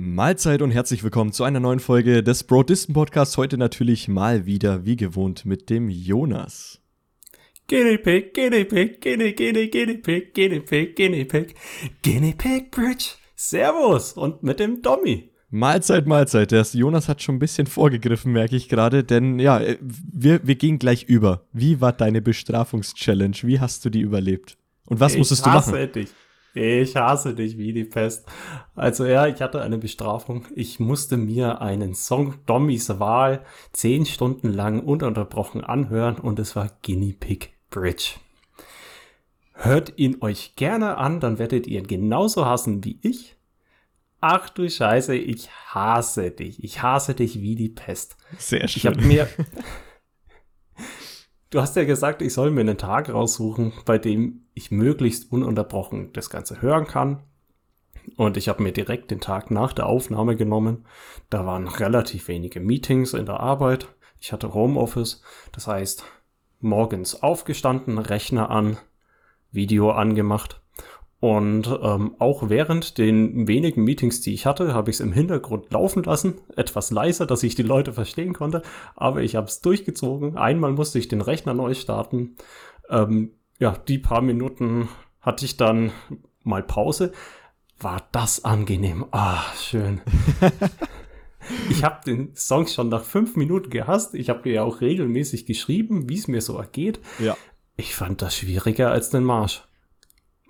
Mahlzeit und herzlich willkommen zu einer neuen Folge des Broadisten Podcasts. Heute natürlich mal wieder wie gewohnt mit dem Jonas. Guinea Pig, Guinea Pig, Guinea, Guinea, Guinea Pig, Guinea Pig, Guinea Pig, Guinea Pig Bridge. Servus und mit dem Dommy. Mahlzeit, Mahlzeit. Der Jonas hat schon ein bisschen vorgegriffen, merke ich gerade, denn ja, wir, wir gehen gleich über. Wie war deine Bestrafungschallenge? Wie hast du die überlebt? Und was ich musstest du machen? Dich. Ich hasse dich wie die Pest. Also ja, ich hatte eine Bestrafung. Ich musste mir einen Song Dommys Wahl zehn Stunden lang ununterbrochen anhören und es war Guinea Pig Bridge. Hört ihn euch gerne an, dann werdet ihr ihn genauso hassen wie ich. Ach du Scheiße, ich hasse dich. Ich hasse dich wie die Pest. Sehr schön. Ich habe mir Du hast ja gesagt, ich soll mir einen Tag raussuchen, bei dem ich möglichst ununterbrochen das Ganze hören kann. Und ich habe mir direkt den Tag nach der Aufnahme genommen. Da waren relativ wenige Meetings in der Arbeit. Ich hatte Homeoffice. Das heißt, morgens aufgestanden, Rechner an, Video angemacht und ähm, auch während den wenigen Meetings, die ich hatte, habe ich es im Hintergrund laufen lassen, etwas leiser, dass ich die Leute verstehen konnte, aber ich habe es durchgezogen. Einmal musste ich den Rechner neu starten. Ähm, ja, die paar Minuten hatte ich dann mal Pause. War das angenehm? Ah, schön. ich habe den Song schon nach fünf Minuten gehasst. Ich habe ja auch regelmäßig geschrieben, wie es mir so ergeht. Ja. Ich fand das schwieriger als den Marsch.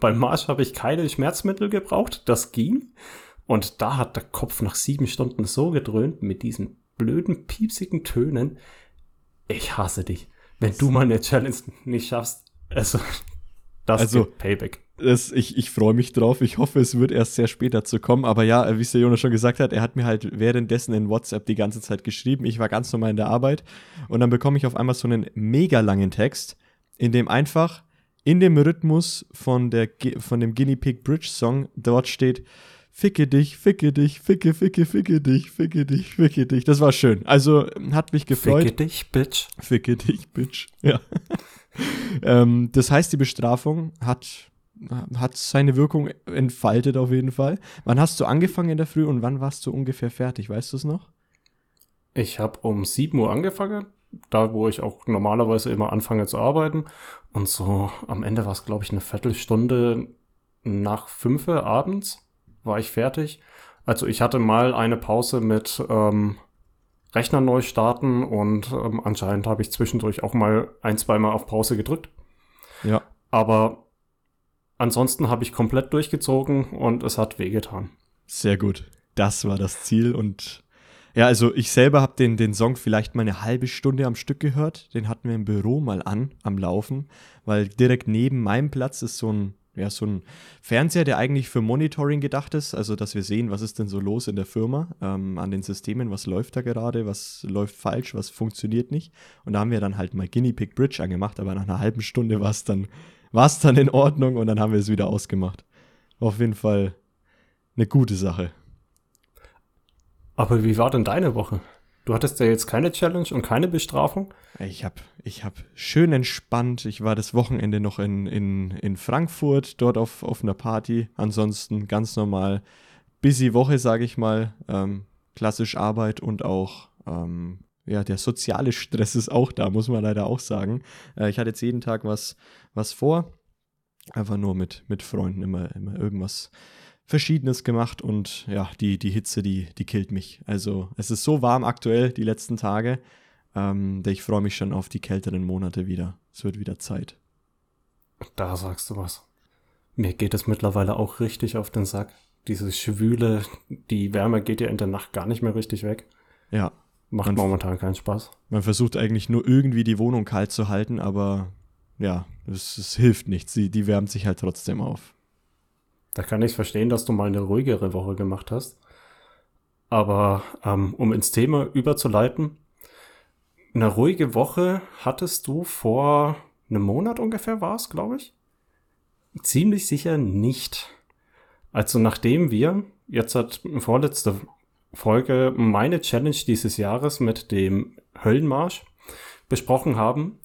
Beim Marsch habe ich keine Schmerzmittel gebraucht, das ging. Und da hat der Kopf nach sieben Stunden so gedröhnt mit diesen blöden, piepsigen Tönen. Ich hasse dich. Wenn du mal eine Challenge nicht schaffst, also, das also, Payback. Das, ich ich freue mich drauf. Ich hoffe, es wird erst sehr spät dazu kommen. Aber ja, wie es der Jonas schon gesagt hat, er hat mir halt währenddessen in WhatsApp die ganze Zeit geschrieben. Ich war ganz normal in der Arbeit. Und dann bekomme ich auf einmal so einen mega langen Text, in dem einfach in dem Rhythmus von, der, von dem Guinea Pig Bridge Song dort steht, ficke dich, ficke dich, ficke, ficke, ficke dich, ficke dich, ficke dich. Das war schön. Also hat mich gefreut. Ficke dich, Bitch. Ficke dich, Bitch. Ja. ähm, das heißt, die Bestrafung hat, hat seine Wirkung entfaltet auf jeden Fall. Wann hast du angefangen in der Früh und wann warst du ungefähr fertig? Weißt du es noch? Ich habe um 7 Uhr angefangen da, wo ich auch normalerweise immer anfange zu arbeiten. Und so am Ende war es, glaube ich, eine Viertelstunde nach fünf abends war ich fertig. Also ich hatte mal eine Pause mit ähm, Rechner neu starten und ähm, anscheinend habe ich zwischendurch auch mal ein, zweimal auf Pause gedrückt. Ja. Aber ansonsten habe ich komplett durchgezogen und es hat wehgetan. Sehr gut. Das war das Ziel und ja, also ich selber habe den, den Song vielleicht mal eine halbe Stunde am Stück gehört. Den hatten wir im Büro mal an, am Laufen, weil direkt neben meinem Platz ist so ein, ja, so ein Fernseher, der eigentlich für Monitoring gedacht ist, also dass wir sehen, was ist denn so los in der Firma, ähm, an den Systemen, was läuft da gerade, was läuft falsch, was funktioniert nicht. Und da haben wir dann halt mal Guinea Pig Bridge angemacht, aber nach einer halben Stunde war es dann, dann in Ordnung und dann haben wir es wieder ausgemacht. Auf jeden Fall eine gute Sache. Aber wie war denn deine Woche? Du hattest ja jetzt keine Challenge und keine Bestrafung? Ich habe ich hab schön entspannt. Ich war das Wochenende noch in, in, in Frankfurt, dort auf, auf einer Party. Ansonsten ganz normal. Busy Woche, sage ich mal. Ähm, klassisch Arbeit und auch ähm, ja, der soziale Stress ist auch da, muss man leider auch sagen. Äh, ich hatte jetzt jeden Tag was, was vor. Einfach nur mit, mit Freunden immer, immer irgendwas Verschiedenes gemacht und ja, die, die Hitze, die, die killt mich. Also es ist so warm aktuell die letzten Tage. Ähm, ich freue mich schon auf die kälteren Monate wieder. Es wird wieder Zeit. Da sagst du was. Mir geht es mittlerweile auch richtig auf den Sack. Dieses Schwüle, die Wärme geht ja in der Nacht gar nicht mehr richtig weg. Ja. Macht man, momentan keinen Spaß. Man versucht eigentlich nur irgendwie die Wohnung kalt zu halten, aber ja, es, es hilft nichts. Die, die wärmt sich halt trotzdem auf. Da kann ich verstehen, dass du mal eine ruhigere Woche gemacht hast. Aber ähm, um ins Thema überzuleiten, eine ruhige Woche hattest du vor einem Monat ungefähr, war es, glaube ich? Ziemlich sicher nicht. Also nachdem wir jetzt hat vorletzte Folge meine Challenge dieses Jahres mit dem Höllenmarsch besprochen haben,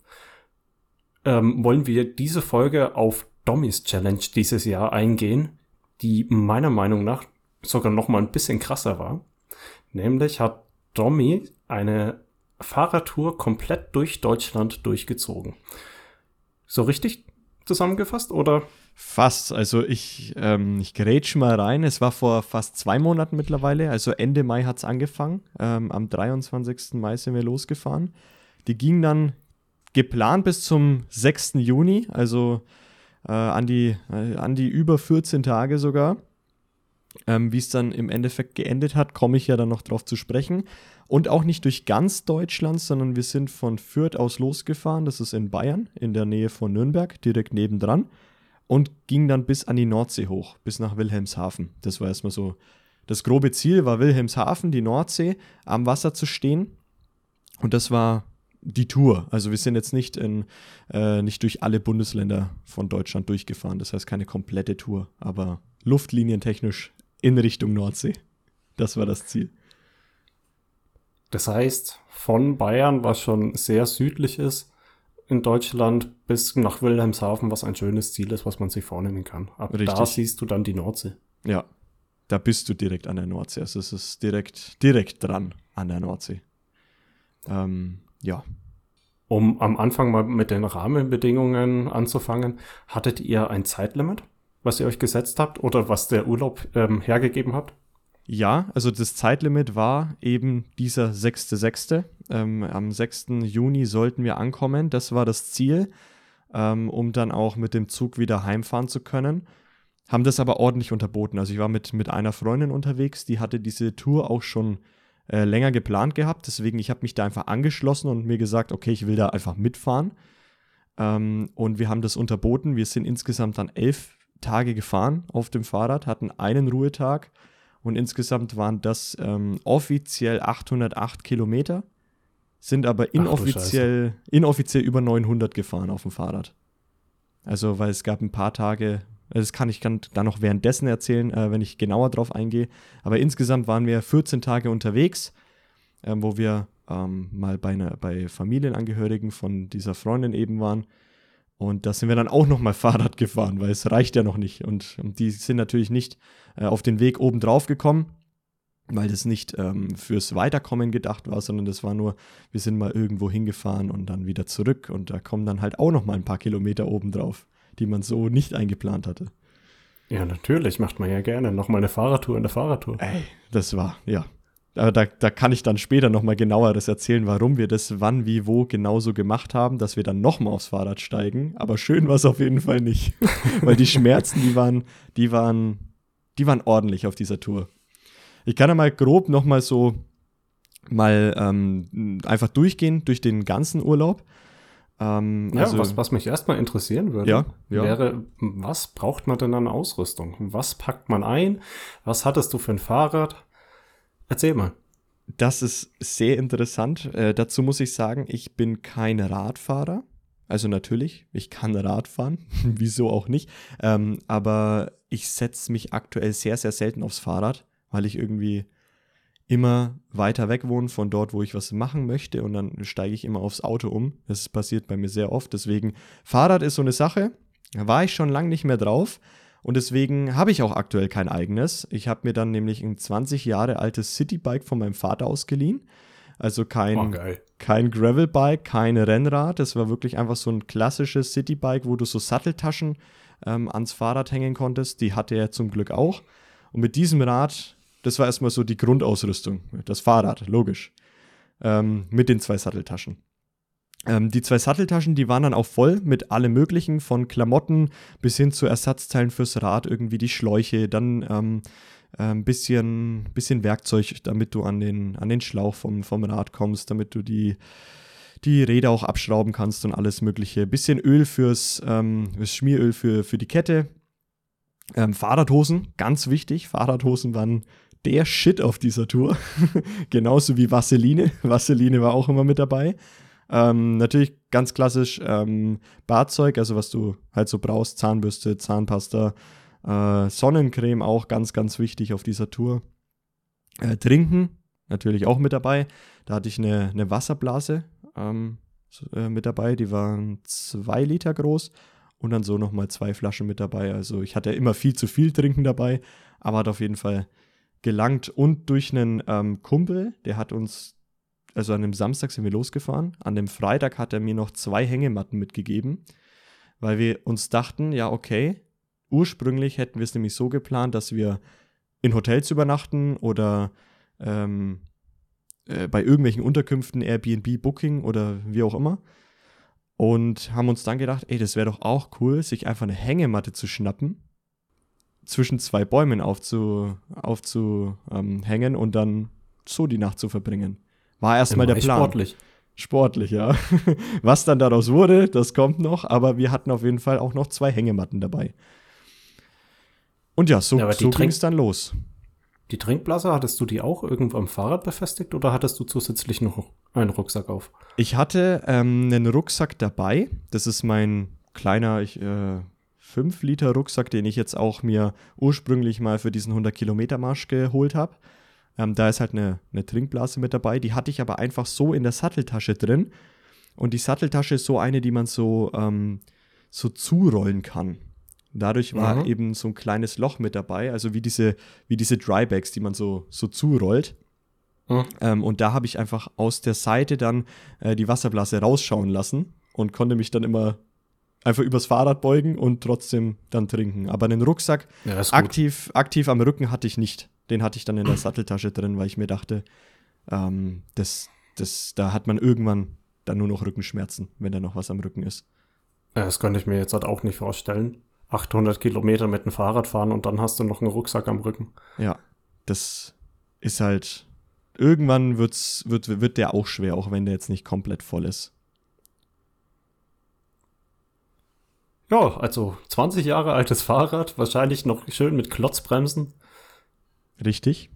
ähm, wollen wir diese Folge auf Dommys Challenge dieses Jahr eingehen, die meiner Meinung nach sogar noch mal ein bisschen krasser war. Nämlich hat Domi eine Fahrradtour komplett durch Deutschland durchgezogen. So richtig zusammengefasst oder? Fast. Also ich, ähm, ich grätsch mal rein. Es war vor fast zwei Monaten mittlerweile. Also Ende Mai hat es angefangen. Ähm, am 23. Mai sind wir losgefahren. Die ging dann geplant bis zum 6. Juni, also äh, an, die, äh, an die über 14 Tage sogar. Ähm, Wie es dann im Endeffekt geendet hat, komme ich ja dann noch drauf zu sprechen. Und auch nicht durch ganz Deutschland, sondern wir sind von Fürth aus losgefahren. Das ist in Bayern, in der Nähe von Nürnberg, direkt nebendran. Und ging dann bis an die Nordsee hoch, bis nach Wilhelmshaven. Das war erstmal so. Das grobe Ziel war Wilhelmshaven, die Nordsee, am Wasser zu stehen. Und das war die Tour. Also wir sind jetzt nicht, in, äh, nicht durch alle Bundesländer von Deutschland durchgefahren. Das heißt keine komplette Tour, aber luftlinientechnisch in Richtung Nordsee. Das war das Ziel. Das heißt, von Bayern, was schon sehr südlich ist, in Deutschland bis nach Wilhelmshaven, was ein schönes Ziel ist, was man sich vornehmen kann. Ab Richtig. da siehst du dann die Nordsee. Ja, da bist du direkt an der Nordsee. Also es ist direkt, direkt dran an der Nordsee. Ähm, ja. Um am Anfang mal mit den Rahmenbedingungen anzufangen, hattet ihr ein Zeitlimit, was ihr euch gesetzt habt oder was der Urlaub ähm, hergegeben hat? Ja, also das Zeitlimit war eben dieser 6.6. Ähm, am 6. Juni sollten wir ankommen. Das war das Ziel, ähm, um dann auch mit dem Zug wieder heimfahren zu können. Haben das aber ordentlich unterboten. Also ich war mit, mit einer Freundin unterwegs, die hatte diese Tour auch schon äh, länger geplant gehabt. Deswegen, ich habe mich da einfach angeschlossen und mir gesagt, okay, ich will da einfach mitfahren. Ähm, und wir haben das unterboten. Wir sind insgesamt dann elf Tage gefahren auf dem Fahrrad, hatten einen Ruhetag und insgesamt waren das ähm, offiziell 808 Kilometer, sind aber inoffiziell, inoffiziell über 900 gefahren auf dem Fahrrad. Also, weil es gab ein paar Tage, das kann ich dann noch währenddessen erzählen, äh, wenn ich genauer drauf eingehe. Aber insgesamt waren wir 14 Tage unterwegs, äh, wo wir ähm, mal bei, einer, bei Familienangehörigen von dieser Freundin eben waren. Und da sind wir dann auch nochmal Fahrrad gefahren, weil es reicht ja noch nicht. Und, und die sind natürlich nicht äh, auf den Weg oben drauf gekommen, weil das nicht ähm, fürs Weiterkommen gedacht war, sondern das war nur, wir sind mal irgendwo hingefahren und dann wieder zurück. Und da kommen dann halt auch nochmal ein paar Kilometer oben drauf die man so nicht eingeplant hatte. Ja, natürlich, macht man ja gerne. Nochmal eine Fahrradtour in der Fahrradtour. Ey, das war, ja. Aber da, da kann ich dann später nochmal genaueres erzählen, warum wir das wann, wie, wo genauso gemacht haben, dass wir dann nochmal aufs Fahrrad steigen. Aber schön war es auf jeden Fall nicht. Weil die Schmerzen, die waren, die waren, die waren ordentlich auf dieser Tour. Ich kann ja mal grob nochmal so mal ähm, einfach durchgehen durch den ganzen Urlaub. Ähm, ja, also, was, was mich erstmal interessieren würde, ja, ja. wäre, was braucht man denn an Ausrüstung? Was packt man ein? Was hattest du für ein Fahrrad? Erzähl mal. Das ist sehr interessant. Äh, dazu muss ich sagen, ich bin kein Radfahrer. Also natürlich, ich kann Rad fahren, wieso auch nicht. Ähm, aber ich setze mich aktuell sehr, sehr selten aufs Fahrrad, weil ich irgendwie immer weiter weg wohnen von dort, wo ich was machen möchte und dann steige ich immer aufs Auto um. Das passiert bei mir sehr oft. Deswegen, Fahrrad ist so eine Sache. Da war ich schon lange nicht mehr drauf und deswegen habe ich auch aktuell kein eigenes. Ich habe mir dann nämlich ein 20 Jahre altes Citybike von meinem Vater ausgeliehen. Also kein, oh, kein Gravelbike, kein Rennrad. Das war wirklich einfach so ein klassisches Citybike, wo du so Satteltaschen ähm, ans Fahrrad hängen konntest. Die hatte er zum Glück auch. Und mit diesem Rad das war erstmal so die Grundausrüstung. Das Fahrrad, logisch. Ähm, mit den zwei Satteltaschen. Ähm, die zwei Satteltaschen, die waren dann auch voll mit allem Möglichen, von Klamotten bis hin zu Ersatzteilen fürs Rad, irgendwie die Schläuche, dann ähm, ein ähm, bisschen, bisschen Werkzeug, damit du an den, an den Schlauch vom, vom Rad kommst, damit du die, die Räder auch abschrauben kannst und alles Mögliche. Bisschen Öl fürs, ähm, fürs Schmieröl für, für die Kette. Ähm, Fahrradhosen, ganz wichtig. Fahrradhosen waren der Shit auf dieser Tour. Genauso wie Vaseline. Vaseline war auch immer mit dabei. Ähm, natürlich ganz klassisch ähm, Badzeug, also was du halt so brauchst, Zahnbürste, Zahnpasta, äh, Sonnencreme auch ganz, ganz wichtig auf dieser Tour. Äh, Trinken natürlich auch mit dabei. Da hatte ich eine, eine Wasserblase ähm, äh, mit dabei, die waren zwei Liter groß und dann so nochmal zwei Flaschen mit dabei. Also ich hatte immer viel zu viel Trinken dabei, aber hat auf jeden Fall gelangt und durch einen ähm, Kumpel, der hat uns, also an dem Samstag sind wir losgefahren, an dem Freitag hat er mir noch zwei Hängematten mitgegeben, weil wir uns dachten, ja, okay, ursprünglich hätten wir es nämlich so geplant, dass wir in Hotels übernachten oder ähm, äh, bei irgendwelchen Unterkünften, Airbnb, Booking oder wie auch immer. Und haben uns dann gedacht, ey, das wäre doch auch cool, sich einfach eine Hängematte zu schnappen, zwischen zwei Bäumen aufzuhängen aufzu, ähm, und dann so die Nacht zu verbringen. War erstmal der Plan. Sportlich. Sportlich, ja. Was dann daraus wurde, das kommt noch, aber wir hatten auf jeden Fall auch noch zwei Hängematten dabei. Und ja, so, ja, so ging es dann los. Die Trinkblase, hattest du die auch irgendwo am Fahrrad befestigt oder hattest du zusätzlich noch einen Rucksack auf? Ich hatte ähm, einen Rucksack dabei. Das ist mein kleiner ich, äh, 5 Liter Rucksack, den ich jetzt auch mir ursprünglich mal für diesen 100 Kilometer Marsch geholt habe. Ähm, da ist halt eine, eine Trinkblase mit dabei. Die hatte ich aber einfach so in der Satteltasche drin. Und die Satteltasche ist so eine, die man so, ähm, so zurollen kann. Dadurch war mhm. eben so ein kleines Loch mit dabei, also wie diese, wie diese Drybags, die man so, so zurollt. Mhm. Ähm, und da habe ich einfach aus der Seite dann äh, die Wasserblase rausschauen lassen und konnte mich dann immer einfach übers Fahrrad beugen und trotzdem dann trinken. Aber einen Rucksack ja, aktiv, aktiv am Rücken hatte ich nicht. Den hatte ich dann in der Satteltasche drin, weil ich mir dachte, ähm, das, das, da hat man irgendwann dann nur noch Rückenschmerzen, wenn da noch was am Rücken ist. Ja, das könnte ich mir jetzt halt auch nicht vorstellen. 800 Kilometer mit dem Fahrrad fahren und dann hast du noch einen Rucksack am Rücken. Ja, das ist halt. Irgendwann wird's, wird, wird der auch schwer, auch wenn der jetzt nicht komplett voll ist. Ja, also 20 Jahre altes Fahrrad, wahrscheinlich noch schön mit Klotzbremsen. Richtig.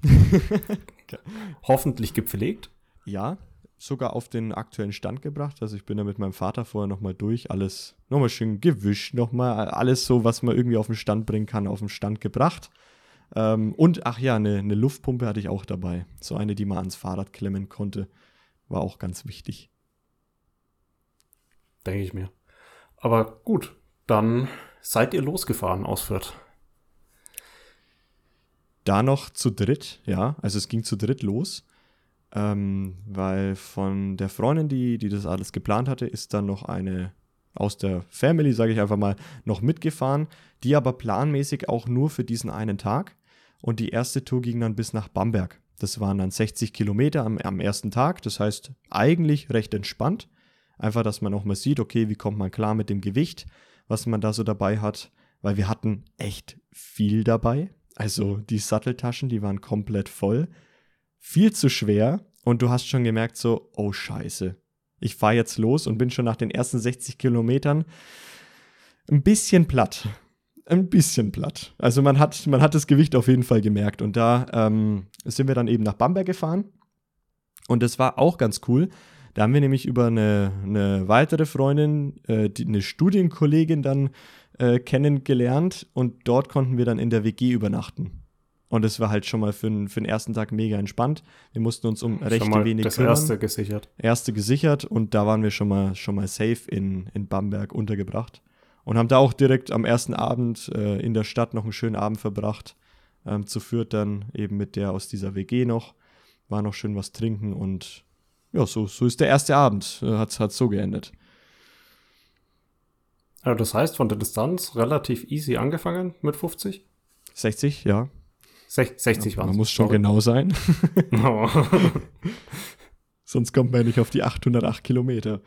Hoffentlich gepflegt. Ja, sogar auf den aktuellen Stand gebracht. Also ich bin da mit meinem Vater vorher nochmal durch, alles nochmal schön gewischt, nochmal alles so, was man irgendwie auf den Stand bringen kann, auf den Stand gebracht. Ähm, und ach ja, eine, eine Luftpumpe hatte ich auch dabei. So eine, die man ans Fahrrad klemmen konnte. War auch ganz wichtig. Denke ich mir. Aber gut, dann seid ihr losgefahren aus Fürth. Da noch zu dritt, ja. Also es ging zu dritt los. Ähm, weil von der Freundin, die, die das alles geplant hatte, ist dann noch eine aus der Family, sage ich einfach mal, noch mitgefahren, die aber planmäßig auch nur für diesen einen Tag. Und die erste Tour ging dann bis nach Bamberg. Das waren dann 60 Kilometer am, am ersten Tag. Das heißt, eigentlich recht entspannt. Einfach, dass man auch mal sieht, okay, wie kommt man klar mit dem Gewicht, was man da so dabei hat. Weil wir hatten echt viel dabei. Also die Satteltaschen, die waren komplett voll viel zu schwer und du hast schon gemerkt, so, oh Scheiße, ich fahre jetzt los und bin schon nach den ersten 60 Kilometern ein bisschen platt. Ein bisschen platt. Also man hat, man hat das Gewicht auf jeden Fall gemerkt. Und da ähm, sind wir dann eben nach Bamberg gefahren. Und das war auch ganz cool. Da haben wir nämlich über eine, eine weitere Freundin, äh, die, eine Studienkollegin dann äh, kennengelernt und dort konnten wir dann in der WG übernachten. Und es war halt schon mal für, den, für den ersten Tag mega entspannt. Wir mussten uns um recht wenig das kümmern. erste gesichert. Erste gesichert und da waren wir schon mal, schon mal safe in, in Bamberg untergebracht. Und haben da auch direkt am ersten Abend äh, in der Stadt noch einen schönen Abend verbracht. Ähm, zu Fürth dann eben mit der aus dieser WG noch. War noch schön was trinken und ja, so, so ist der erste Abend. Äh, hat es so geendet. Also das heißt, von der Distanz relativ easy angefangen mit 50? 60, ja. 60 waren Man muss schon genau sein. Oh. Sonst kommt man ja nicht auf die 808 Kilometer.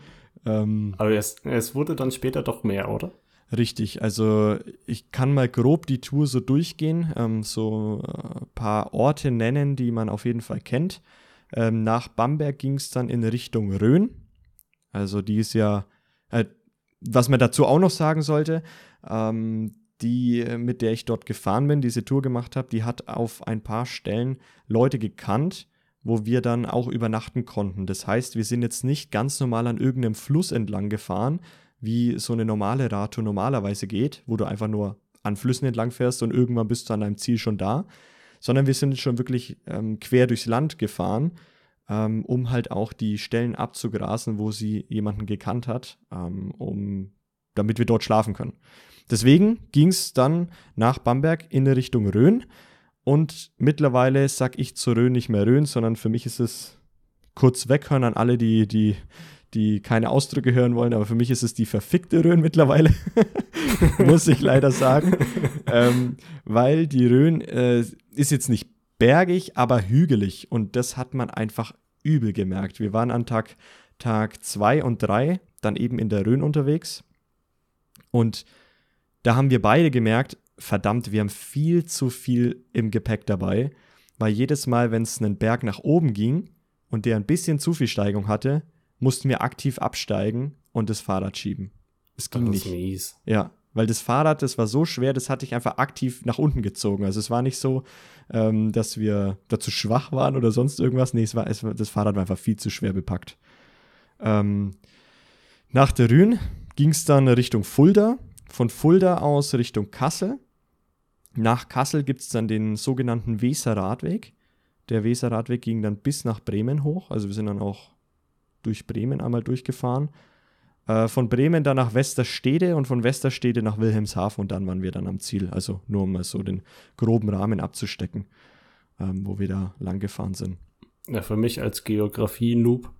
Ähm, Aber es, es wurde dann später doch mehr, oder? Richtig, also ich kann mal grob die Tour so durchgehen, ähm, so ein äh, paar Orte nennen, die man auf jeden Fall kennt. Ähm, nach Bamberg ging es dann in Richtung Rhön. Also die ist ja, äh, was man dazu auch noch sagen sollte, ähm, die, äh, mit der ich dort gefahren bin, diese Tour gemacht habe, die hat auf ein paar Stellen Leute gekannt, wo wir dann auch übernachten konnten. Das heißt, wir sind jetzt nicht ganz normal an irgendeinem Fluss entlang gefahren, wie so eine normale Radtour normalerweise geht, wo du einfach nur an Flüssen entlang fährst und irgendwann bist du an deinem Ziel schon da, sondern wir sind schon wirklich ähm, quer durchs Land gefahren, ähm, um halt auch die Stellen abzugrasen, wo sie jemanden gekannt hat, ähm, um, damit wir dort schlafen können. Deswegen ging es dann nach Bamberg in Richtung Rhön. Und mittlerweile sag ich zu Rhön nicht mehr Rhön, sondern für mich ist es kurz weghören an alle, die, die, die keine Ausdrücke hören wollen, aber für mich ist es die verfickte Rhön mittlerweile, muss ich leider sagen. Ähm, weil die Rhön äh, ist jetzt nicht bergig, aber hügelig und das hat man einfach übel gemerkt. Wir waren an Tag, Tag zwei und drei dann eben in der Rhön unterwegs und da haben wir beide gemerkt, verdammt, wir haben viel zu viel im Gepäck dabei, weil jedes Mal, wenn es einen Berg nach oben ging und der ein bisschen zu viel Steigung hatte, mussten wir aktiv absteigen und das Fahrrad schieben. Es ging nicht. Mies. Ja, weil das Fahrrad, das war so schwer, das hatte ich einfach aktiv nach unten gezogen. Also es war nicht so, ähm, dass wir dazu schwach waren oder sonst irgendwas. Nee, es war, es das Fahrrad war einfach viel zu schwer bepackt. Ähm, nach der Rhön ging es dann Richtung Fulda. Von Fulda aus Richtung Kassel. Nach Kassel gibt es dann den sogenannten Weser-Radweg. Der Weser-Radweg ging dann bis nach Bremen hoch. Also wir sind dann auch durch Bremen einmal durchgefahren. Äh, von Bremen dann nach Westerstede und von Westerstede nach Wilhelmshaven und dann waren wir dann am Ziel. Also nur um mal so den groben Rahmen abzustecken, ähm, wo wir da lang gefahren sind. Ja, für mich als Geografie-Noob,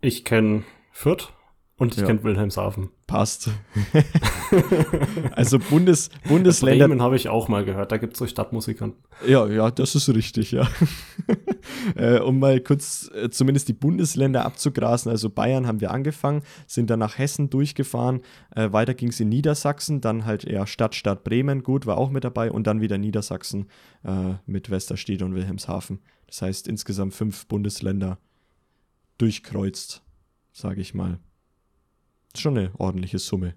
ich kenne Fürth, und ich ja. kenne Wilhelmshaven. Passt. also Bundes, Bundesländer. Bremen habe ich auch mal gehört, da gibt es so Stadtmusikanten. Ja, ja, das ist richtig, ja. äh, um mal kurz äh, zumindest die Bundesländer abzugrasen. Also Bayern haben wir angefangen, sind dann nach Hessen durchgefahren. Äh, weiter ging es in Niedersachsen, dann halt eher Stadt, Stadt Bremen, gut, war auch mit dabei. Und dann wieder Niedersachsen äh, mit Westerstede und Wilhelmshaven. Das heißt insgesamt fünf Bundesländer durchkreuzt, sage ich mal schon eine ordentliche Summe.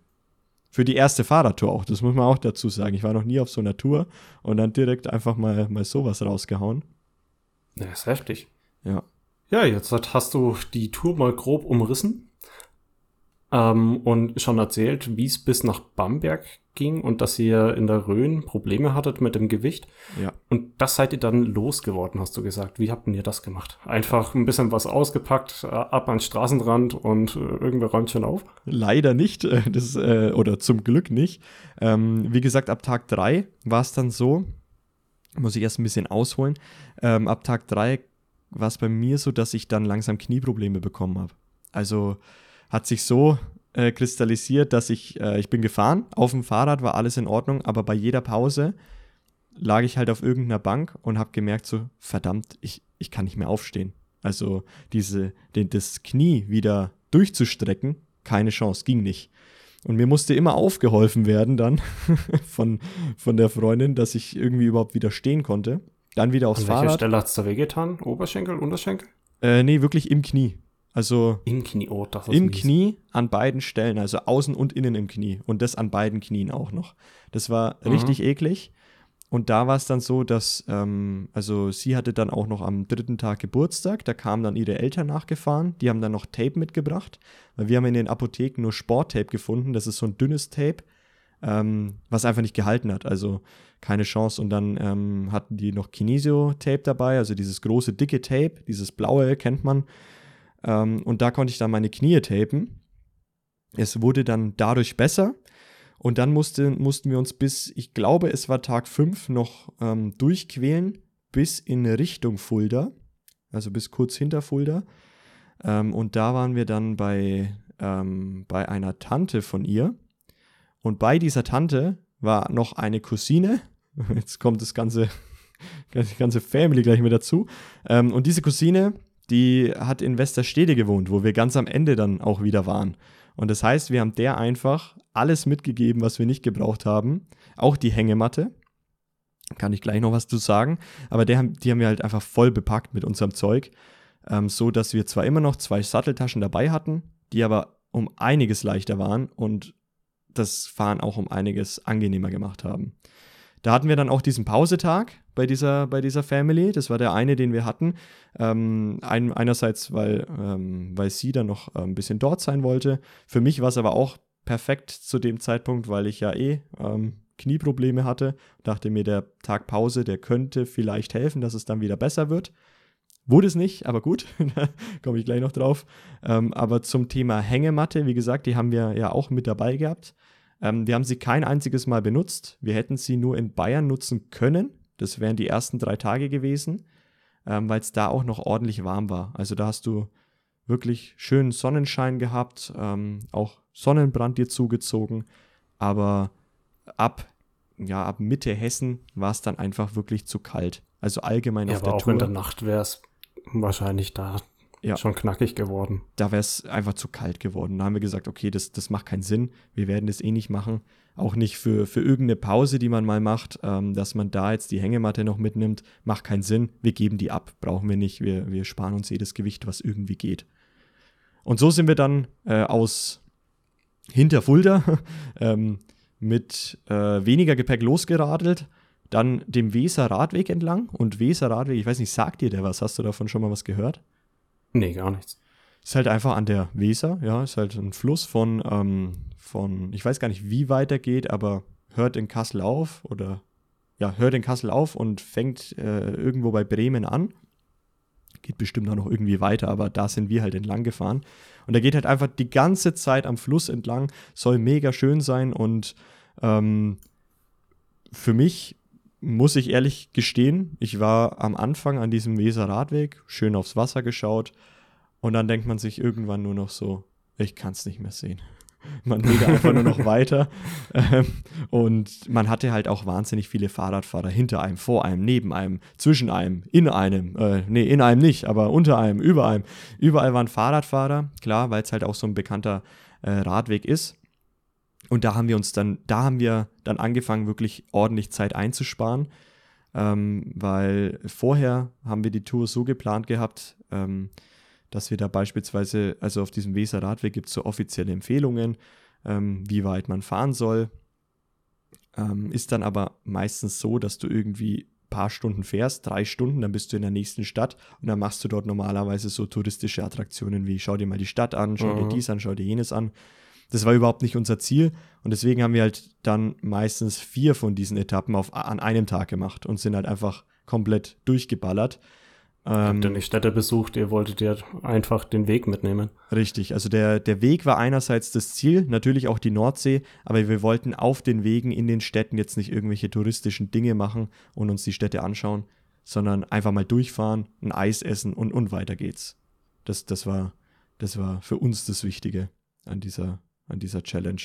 Für die erste Fahrradtour auch, das muss man auch dazu sagen. Ich war noch nie auf so einer Tour und dann direkt einfach mal, mal sowas rausgehauen. Ja, ist heftig. Ja. Ja, jetzt hast du die Tour mal grob umrissen ähm, und schon erzählt, wie es bis nach Bamberg ging und dass ihr in der Rhön Probleme hattet mit dem Gewicht. Ja. Und das seid ihr dann losgeworden, hast du gesagt. Wie habt ihr das gemacht? Einfach ein bisschen was ausgepackt, äh, ab an den Straßenrand und äh, irgendwer räumt schon auf? Leider nicht, äh, das, äh, oder zum Glück nicht. Ähm, wie gesagt, ab Tag 3 war es dann so, muss ich erst ein bisschen ausholen, ähm, ab Tag 3 war es bei mir so, dass ich dann langsam Knieprobleme bekommen habe. Also hat sich so äh, kristallisiert, dass ich, äh, ich bin gefahren, auf dem Fahrrad war alles in Ordnung, aber bei jeder Pause lag ich halt auf irgendeiner Bank und habe gemerkt, so, verdammt, ich, ich kann nicht mehr aufstehen. Also diese, den, das Knie wieder durchzustrecken, keine Chance, ging nicht. Und mir musste immer aufgeholfen werden dann von, von der Freundin, dass ich irgendwie überhaupt wieder stehen konnte. Dann wieder aufs An Fahrrad. An welcher Stelle hat es da wehgetan? Oberschenkel, Unterschenkel? Äh, nee, wirklich im Knie. Also im Knie, oh, das ist im mies. Knie an beiden Stellen, also außen und innen im Knie und das an beiden Knien auch noch. Das war mhm. richtig eklig. Und da war es dann so, dass, ähm, also sie hatte dann auch noch am dritten Tag Geburtstag, da kamen dann ihre Eltern nachgefahren, die haben dann noch Tape mitgebracht, weil wir haben in den Apotheken nur Sporttape gefunden, das ist so ein dünnes Tape, ähm, was einfach nicht gehalten hat, also keine Chance. Und dann ähm, hatten die noch Kinesio-Tape dabei, also dieses große, dicke Tape, dieses blaue kennt man, ähm, und da konnte ich dann meine Knie tapen. Es wurde dann dadurch besser. Und dann musste, mussten wir uns bis, ich glaube, es war Tag 5 noch ähm, durchquälen bis in Richtung Fulda. Also bis kurz hinter Fulda. Ähm, und da waren wir dann bei, ähm, bei einer Tante von ihr. Und bei dieser Tante war noch eine Cousine. Jetzt kommt das ganze, ganze Family gleich mit dazu. Ähm, und diese Cousine die hat in Westerstede gewohnt, wo wir ganz am Ende dann auch wieder waren. Und das heißt, wir haben der einfach alles mitgegeben, was wir nicht gebraucht haben. Auch die Hängematte. Kann ich gleich noch was zu sagen. Aber der, die haben wir halt einfach voll bepackt mit unserem Zeug. Ähm, so dass wir zwar immer noch zwei Satteltaschen dabei hatten, die aber um einiges leichter waren und das Fahren auch um einiges angenehmer gemacht haben. Da hatten wir dann auch diesen Pausetag bei dieser, bei dieser Family. Das war der eine, den wir hatten. Ähm, ein, einerseits, weil, ähm, weil sie dann noch äh, ein bisschen dort sein wollte. Für mich war es aber auch perfekt zu dem Zeitpunkt, weil ich ja eh ähm, Knieprobleme hatte. Dachte mir, der Tag Pause, der könnte vielleicht helfen, dass es dann wieder besser wird. Wurde es nicht, aber gut, komme ich gleich noch drauf. Ähm, aber zum Thema Hängematte, wie gesagt, die haben wir ja auch mit dabei gehabt. Ähm, wir haben sie kein einziges Mal benutzt. Wir hätten sie nur in Bayern nutzen können. Das wären die ersten drei Tage gewesen, ähm, weil es da auch noch ordentlich warm war. Also da hast du wirklich schönen Sonnenschein gehabt, ähm, auch Sonnenbrand dir zugezogen, aber ab, ja, ab Mitte Hessen war es dann einfach wirklich zu kalt. Also allgemein ja, auf aber der auch Tour. in der Nacht wäre es wahrscheinlich da Ja. schon knackig geworden. da wäre es einfach zu kalt geworden. Da haben wir gesagt, okay, das, das macht keinen Sinn. Wir werden das eh nicht machen. Auch nicht für, für irgendeine Pause, die man mal macht, ähm, dass man da jetzt die Hängematte noch mitnimmt, macht keinen Sinn. Wir geben die ab, brauchen wir nicht. Wir, wir sparen uns jedes Gewicht, was irgendwie geht. Und so sind wir dann äh, aus Hinterfulda ähm, mit äh, weniger Gepäck losgeradelt, dann dem Weser Radweg entlang. Und Weser Radweg, ich weiß nicht, sagt dir der was? Hast du davon schon mal was gehört? Nee, gar nichts. Ist halt einfach an der Weser, ja, ist halt ein Fluss von, ähm, von, ich weiß gar nicht, wie weit er geht, aber hört in Kassel auf oder, ja, hört in Kassel auf und fängt äh, irgendwo bei Bremen an. Geht bestimmt auch noch irgendwie weiter, aber da sind wir halt entlang gefahren. Und er geht halt einfach die ganze Zeit am Fluss entlang, soll mega schön sein und ähm, für mich muss ich ehrlich gestehen, ich war am Anfang an diesem Weser Radweg, schön aufs Wasser geschaut und dann denkt man sich irgendwann nur noch so, ich kann es nicht mehr sehen. Man will einfach nur noch weiter. Ähm, und man hatte halt auch wahnsinnig viele Fahrradfahrer hinter einem, vor einem, neben einem, zwischen einem, in einem. Äh, nee, in einem nicht, aber unter einem, über einem. Überall waren Fahrradfahrer, klar, weil es halt auch so ein bekannter äh, Radweg ist. Und da haben wir uns dann, da haben wir dann angefangen, wirklich ordentlich Zeit einzusparen. Ähm, weil vorher haben wir die Tour so geplant gehabt, ähm, dass wir da beispielsweise, also auf diesem Weser Radweg gibt es so offizielle Empfehlungen, ähm, wie weit man fahren soll. Ähm, ist dann aber meistens so, dass du irgendwie ein paar Stunden fährst, drei Stunden, dann bist du in der nächsten Stadt und dann machst du dort normalerweise so touristische Attraktionen wie schau dir mal die Stadt an, schau dir Mhm. dies an, schau dir jenes an. Das war überhaupt nicht unser Ziel und deswegen haben wir halt dann meistens vier von diesen Etappen auf, an einem Tag gemacht und sind halt einfach komplett durchgeballert. Habt ihr nicht Städte besucht, ihr wolltet ja einfach den Weg mitnehmen. Richtig, also der, der Weg war einerseits das Ziel, natürlich auch die Nordsee, aber wir wollten auf den Wegen in den Städten jetzt nicht irgendwelche touristischen Dinge machen und uns die Städte anschauen, sondern einfach mal durchfahren, ein Eis essen und, und weiter geht's. Das, das, war, das war für uns das Wichtige an dieser, an dieser Challenge.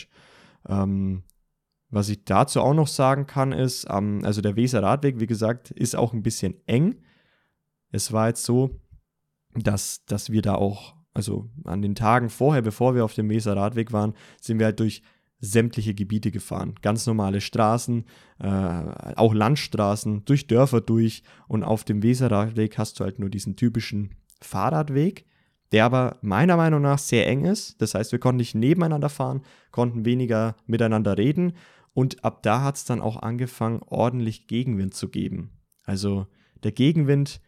Ähm, was ich dazu auch noch sagen kann, ist, ähm, also der Weser Radweg, wie gesagt, ist auch ein bisschen eng. Es war jetzt so, dass, dass wir da auch, also an den Tagen vorher, bevor wir auf dem Weser Radweg waren, sind wir halt durch sämtliche Gebiete gefahren. Ganz normale Straßen, äh, auch Landstraßen, durch Dörfer durch. Und auf dem Weser Radweg hast du halt nur diesen typischen Fahrradweg, der aber meiner Meinung nach sehr eng ist. Das heißt, wir konnten nicht nebeneinander fahren, konnten weniger miteinander reden. Und ab da hat es dann auch angefangen, ordentlich Gegenwind zu geben. Also der Gegenwind,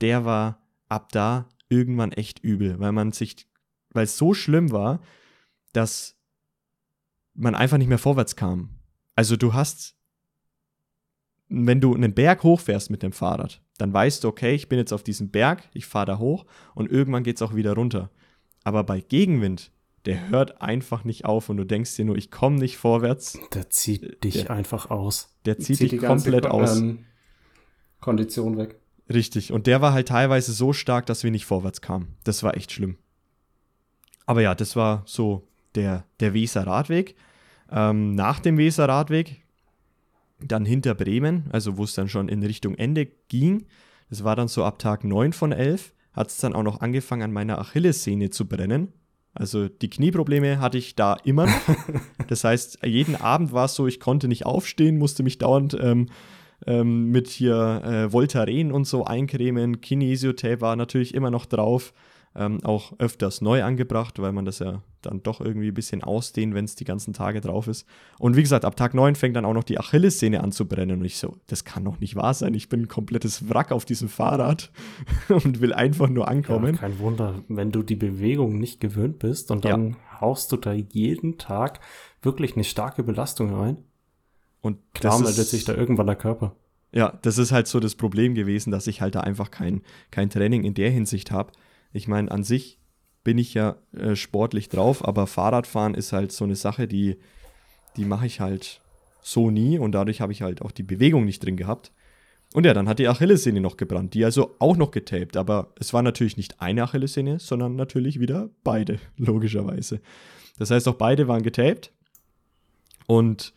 der war ab da irgendwann echt übel, weil man sich, weil es so schlimm war, dass man einfach nicht mehr vorwärts kam. Also du hast, wenn du einen Berg hochfährst mit dem Fahrrad, dann weißt du, okay, ich bin jetzt auf diesem Berg, ich fahre da hoch und irgendwann geht es auch wieder runter. Aber bei Gegenwind, der hört einfach nicht auf und du denkst dir nur, ich komme nicht vorwärts. Der zieht dich Der- einfach aus. Der zieht, die dich ganze komplett Ko- aus. ähm, Kondition weg. Richtig. Und der war halt teilweise so stark, dass wir nicht vorwärts kamen. Das war echt schlimm. Aber ja, das war so der, der Weser Radweg. Ähm, nach dem Weser Radweg, dann hinter Bremen, also wo es dann schon in Richtung Ende ging, das war dann so ab Tag 9 von 11, hat es dann auch noch angefangen, an meiner Achillessehne zu brennen. Also die Knieprobleme hatte ich da immer. das heißt, jeden Abend war es so, ich konnte nicht aufstehen, musste mich dauernd ähm, ähm, mit hier äh, Voltaren und so eincremen. Kinesiotape war natürlich immer noch drauf. Ähm, auch öfters neu angebracht, weil man das ja dann doch irgendwie ein bisschen ausdehnt, wenn es die ganzen Tage drauf ist. Und wie gesagt, ab Tag 9 fängt dann auch noch die Achillessehne an zu brennen. Und ich so, das kann doch nicht wahr sein. Ich bin ein komplettes Wrack auf diesem Fahrrad und will einfach nur Ja, ankommen. kein Wunder, wenn du die Bewegung nicht gewöhnt bist und dann haust du da jeden Tag wirklich eine starke Belastung rein. Und Klar meldet sich da irgendwann der Körper. Ja, das ist halt so das Problem gewesen, dass ich halt da einfach kein, kein Training in der Hinsicht habe. Ich meine, an sich bin ich ja äh, sportlich drauf, aber Fahrradfahren ist halt so eine Sache, die, die mache ich halt so nie und dadurch habe ich halt auch die Bewegung nicht drin gehabt. Und ja, dann hat die Achillessehne noch gebrannt, die also auch noch getaped. Aber es war natürlich nicht eine Achillessehne, sondern natürlich wieder beide, logischerweise. Das heißt, auch beide waren getaped. Und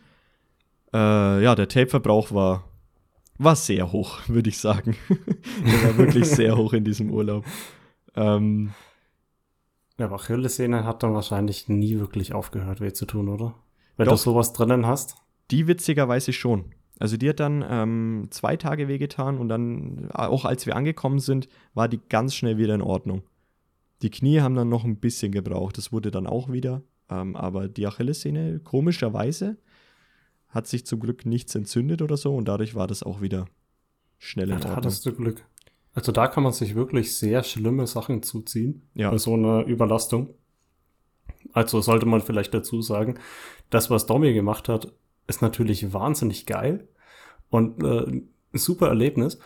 äh, ja, der Tape-Verbrauch war, war sehr hoch, würde ich sagen. der war wirklich sehr hoch in diesem Urlaub. Ähm, ja, aber Achillessehne hat dann wahrscheinlich nie wirklich aufgehört, weh zu tun, oder? Wenn Doch. du sowas drinnen hast. Die witzigerweise schon. Also die hat dann ähm, zwei Tage wehgetan und dann, auch als wir angekommen sind, war die ganz schnell wieder in Ordnung. Die Knie haben dann noch ein bisschen gebraucht. Das wurde dann auch wieder. Ähm, aber die Achillessehne, komischerweise, hat sich zum Glück nichts entzündet oder so und dadurch war das auch wieder schnell in Ja, Ordnung. da hattest du Glück. Also da kann man sich wirklich sehr schlimme Sachen zuziehen. Ja. Bei so einer Überlastung. Also sollte man vielleicht dazu sagen, das, was Domi gemacht hat, ist natürlich wahnsinnig geil und äh, ein super Erlebnis.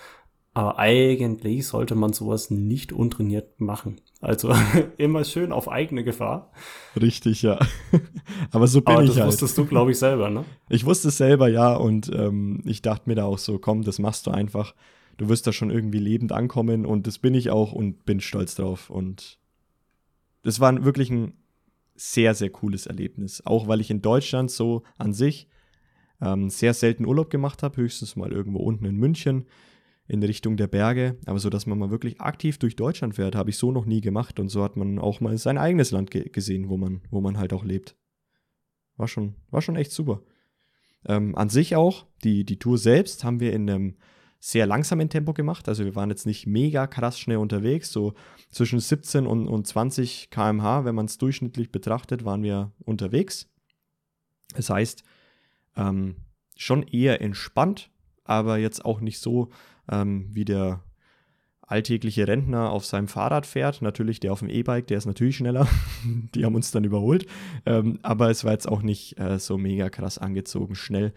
Aber eigentlich sollte man sowas nicht untrainiert machen. Also immer schön auf eigene Gefahr. Richtig, ja. aber so bin Aber ich das halt. wusstest du, glaube ich, selber, ne? Ich wusste es selber, ja, und ähm, ich dachte mir da auch so, komm, das machst du einfach. Du wirst da schon irgendwie lebend ankommen und das bin ich auch und bin stolz drauf. Und das war wirklich ein sehr, sehr cooles Erlebnis. Auch weil ich in Deutschland so an sich ähm, sehr selten Urlaub gemacht habe, höchstens mal irgendwo unten in München in Richtung der Berge. Aber so, dass man mal wirklich aktiv durch Deutschland fährt, habe ich so noch nie gemacht. Und so hat man auch mal sein eigenes Land ge gesehen, wo man, wo man halt auch lebt. War schon, war schon echt super. Ähm, an sich auch, die, die Tour selbst haben wir in einem sehr langsamen Tempo gemacht. Also wir waren jetzt nicht mega krass schnell unterwegs. So zwischen 17 und, und 20 km/h, wenn man es durchschnittlich betrachtet, waren wir unterwegs. Das heißt, ähm, schon eher entspannt, aber jetzt auch nicht so, ähm, wie der alltägliche Rentner auf seinem Fahrrad fährt. Natürlich der auf dem E-Bike, der ist natürlich schneller. Die haben uns dann überholt. Ähm, aber es war jetzt auch nicht äh, so mega krass angezogen, schnell.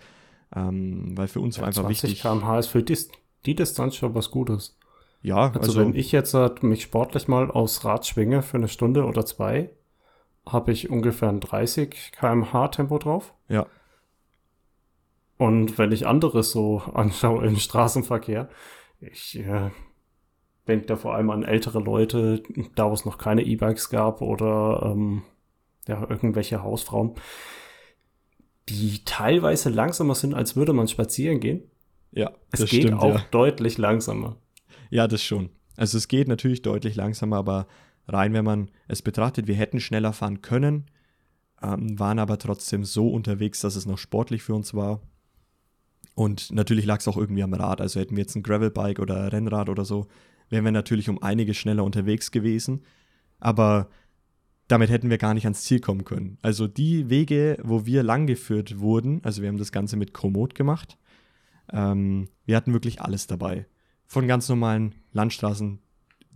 Ähm, weil für uns war einfach 20 wichtig. km/h ist für die, die Distanz schon was Gutes. Ja, Also, also, wenn ich jetzt äh, mich sportlich mal aufs Rad schwinge für eine Stunde oder zwei, habe ich ungefähr ein 30 km/h Tempo drauf. ja, Und wenn ich anderes so anschaue im Straßenverkehr, ich äh, denke da vor allem an ältere Leute, da wo es noch keine E-Bikes gab oder ähm, ja, irgendwelche Hausfrauen, die teilweise langsamer sind, als würde man spazieren gehen. ja, Es das geht stimmt, auch ja. deutlich langsamer. Ja, das schon. Also es geht natürlich deutlich langsamer, aber rein, wenn man es betrachtet, wir hätten schneller fahren können, ähm, waren aber trotzdem so unterwegs, dass es noch sportlich für uns war. Und natürlich lag es auch irgendwie am Rad. Also hätten wir jetzt ein Gravelbike oder Rennrad oder so, wären wir natürlich um einiges schneller unterwegs gewesen. Aber damit hätten wir gar nicht ans Ziel kommen können. Also die Wege, wo wir langgeführt wurden, also wir haben das Ganze mit Komoot gemacht, ähm, wir hatten wirklich alles dabei. Von ganz normalen Landstraßen,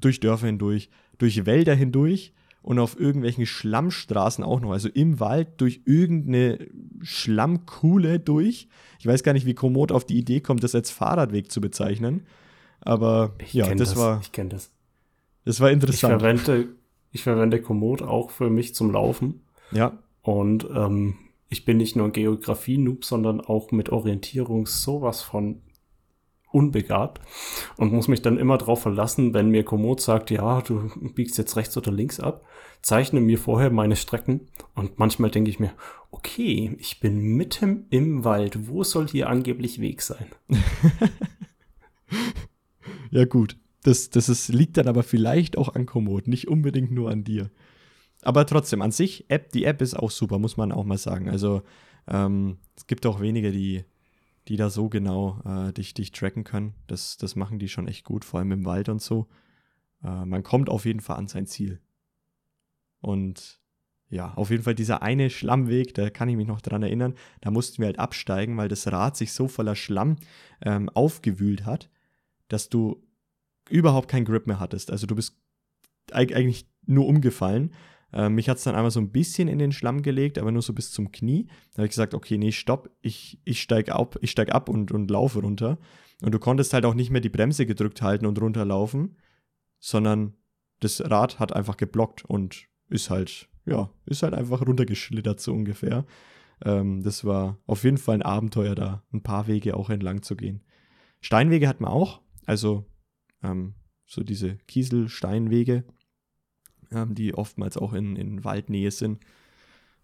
durch Dörfer hindurch, durch Wälder hindurch und auf irgendwelchen Schlammstraßen auch noch. Also im Wald durch irgendeine Schlammkuhle durch. Ich weiß gar nicht, wie Komoot auf die Idee kommt, das als Fahrradweg zu bezeichnen. Aber Ich ja, kenn das, war, Ich kenne das. das war Ich interessant. verwende, ich verwende Komoot auch für mich zum Laufen. Ja, Und ähm, ich bin nicht nur ein Geografie-Noob, sondern auch mit Orientierung sowas von unbegabt und muss mich dann immer darauf verlassen, wenn mir Komoot sagt, ja, du biegst jetzt rechts oder links ab, zeichne mir vorher meine Strecken und manchmal denke ich mir, okay, ich bin mitten im Wald, wo soll hier angeblich Weg sein? Ja, gut. Das, das ist, liegt dann aber vielleicht auch an Komoot, nicht unbedingt nur an dir. Aber trotzdem, an sich, App, die App ist auch super, muss man auch mal sagen. Also, ähm, es gibt auch wenige, die, die da so genau äh, dich, dich tracken können. Das, das machen die schon echt gut, vor allem im Wald und so. Äh, man kommt auf jeden Fall an sein Ziel. Und ja, auf jeden Fall dieser eine Schlammweg, da kann ich mich noch dran erinnern, da mussten wir halt absteigen, weil das Rad sich so voller Schlamm ähm, aufgewühlt hat, dass du überhaupt keinen Grip mehr hattest. Also du bist eig eigentlich nur umgefallen. Ähm, mich hat es dann einmal so ein bisschen in den Schlamm gelegt, aber nur so bis zum Knie. Da habe ich gesagt, okay, nee, stopp, ich, ich steige ab, ich steig ab und, und laufe runter. Und du konntest halt auch nicht mehr die Bremse gedrückt halten und runterlaufen, sondern das Rad hat einfach geblockt und ist halt, ja, ist halt einfach runtergeschlittert so ungefähr. Ähm, das war auf jeden Fall ein Abenteuer da, ein paar Wege auch entlang zu gehen. Steinwege hatten wir auch, also ähm, so diese Kieselsteinwege, ähm, die oftmals auch in, in Waldnähe sind.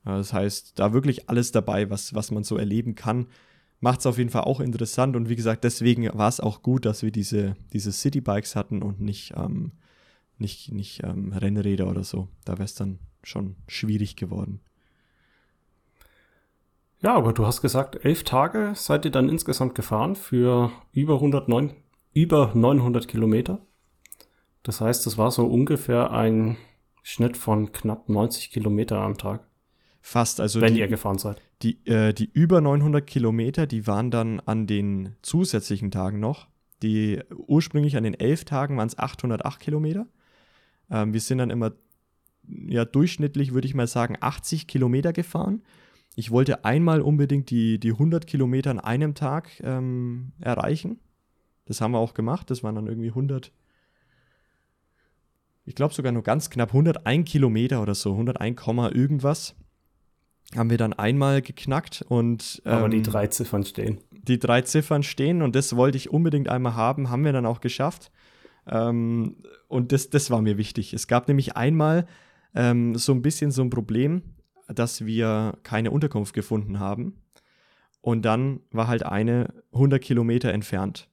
Äh, das heißt, da wirklich alles dabei, was, was man so erleben kann. Macht es auf jeden Fall auch interessant und wie gesagt, deswegen war es auch gut, dass wir diese, diese Citybikes hatten und nicht, ähm, nicht, nicht ähm, Rennräder oder so. Da wäre es dann schon schwierig geworden. Ja, aber du hast gesagt, elf Tage seid ihr dann insgesamt gefahren für über 109, über 900 Kilometer. Das heißt, das war so ungefähr ein Schnitt von knapp 90 Kilometer am Tag. Fast, also wenn die, ihr gefahren seid. Die, äh, die über 900 Kilometer, die waren dann an den zusätzlichen Tagen noch. Die ursprünglich an den elf Tagen waren es 808 Kilometer. Ähm, wir sind dann immer, ja, durchschnittlich würde ich mal sagen, 80 Kilometer gefahren. Ich wollte einmal unbedingt die, die 100 Kilometer an einem Tag ähm, erreichen. Das haben wir auch gemacht. Das waren dann irgendwie 100, ich glaube sogar nur ganz knapp 101 Kilometer oder so, 101, irgendwas. Haben wir dann einmal geknackt und. Ähm, Aber die ähm, drei Ziffern stehen. Die drei Ziffern stehen und das wollte ich unbedingt einmal haben, haben wir dann auch geschafft. Ähm, und das, das war mir wichtig. Es gab nämlich einmal ähm, so ein bisschen so ein Problem, dass wir keine Unterkunft gefunden haben. Und dann war halt eine 100 Kilometer entfernt.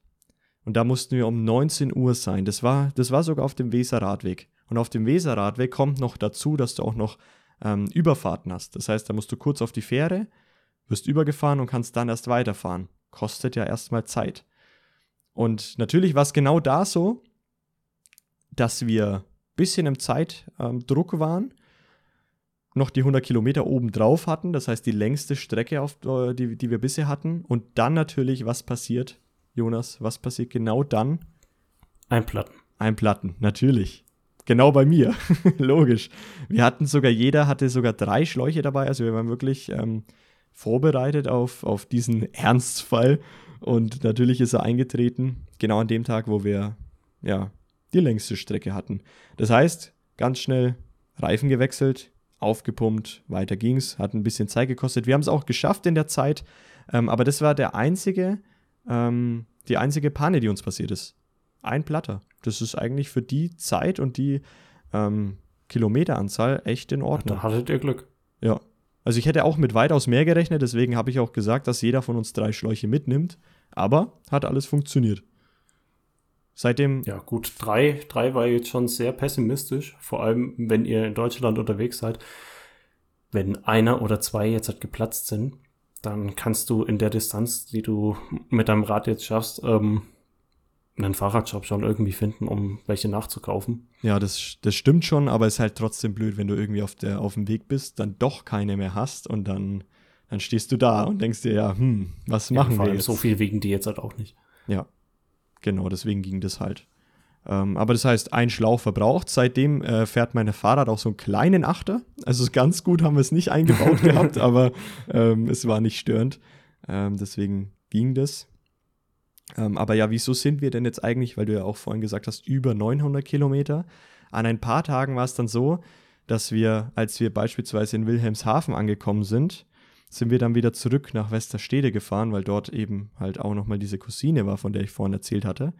Und da mussten wir um 19 Uhr sein. Das war, das war sogar auf dem Weserradweg. Und auf dem Weserradweg kommt noch dazu, dass du auch noch ähm, Überfahrten hast. Das heißt, da musst du kurz auf die Fähre, wirst übergefahren und kannst dann erst weiterfahren. Kostet ja erstmal Zeit. Und natürlich war es genau da so, dass wir ein bisschen im Zeitdruck ähm, waren, noch die 100 Kilometer oben drauf hatten, das heißt die längste Strecke, auf, äh, die, die wir bisher hatten. Und dann natürlich, was passiert? Jonas, was passiert genau dann? Einplatten. Einplatten, natürlich. Genau bei mir. Logisch. Wir hatten sogar, jeder hatte sogar drei Schläuche dabei. Also wir waren wirklich ähm, vorbereitet auf, auf diesen Ernstfall. Und natürlich ist er eingetreten, genau an dem Tag, wo wir ja die längste Strecke hatten. Das heißt, ganz schnell Reifen gewechselt, aufgepumpt, weiter ging's, hat ein bisschen Zeit gekostet. Wir haben es auch geschafft in der Zeit, ähm, aber das war der einzige ähm, die einzige Panne, die uns passiert ist. Ein Platter. Das ist eigentlich für die Zeit und die ähm, Kilometeranzahl echt in Ordnung. Da hattet ihr Glück. Ja. Also ich hätte auch mit weitaus mehr gerechnet, deswegen habe ich auch gesagt, dass jeder von uns drei Schläuche mitnimmt. Aber hat alles funktioniert. Seitdem. Ja, gut, drei, drei war jetzt schon sehr pessimistisch, vor allem wenn ihr in Deutschland unterwegs seid. Wenn einer oder zwei jetzt halt geplatzt sind, dann kannst du in der Distanz, die du mit deinem Rad jetzt schaffst, ähm, einen Fahrradshop schon irgendwie finden, um welche nachzukaufen. Ja, das, das stimmt schon, aber es ist halt trotzdem blöd, wenn du irgendwie auf, der, auf dem Weg bist, dann doch keine mehr hast und dann, dann stehst du da und denkst dir, ja, hm, was machen ja, vor wir allem jetzt? So viel wegen die jetzt halt auch nicht. Ja, genau, deswegen ging das halt. Ähm, aber das heißt, ein Schlauch verbraucht. Seitdem äh, fährt mein Fahrrad auch so einen kleinen Achter. Also ganz gut haben wir es nicht eingebaut gehabt, aber ähm, es war nicht störend. Ähm, deswegen ging das. Ähm, aber ja, wieso sind wir denn jetzt eigentlich, weil du ja auch vorhin gesagt hast, über 900 Kilometer? An ein paar Tagen war es dann so, dass wir, als wir beispielsweise in Wilhelmshaven angekommen sind, sind wir dann wieder zurück nach Westerstede gefahren, weil dort eben halt auch nochmal diese Cousine war, von der ich vorhin erzählt hatte.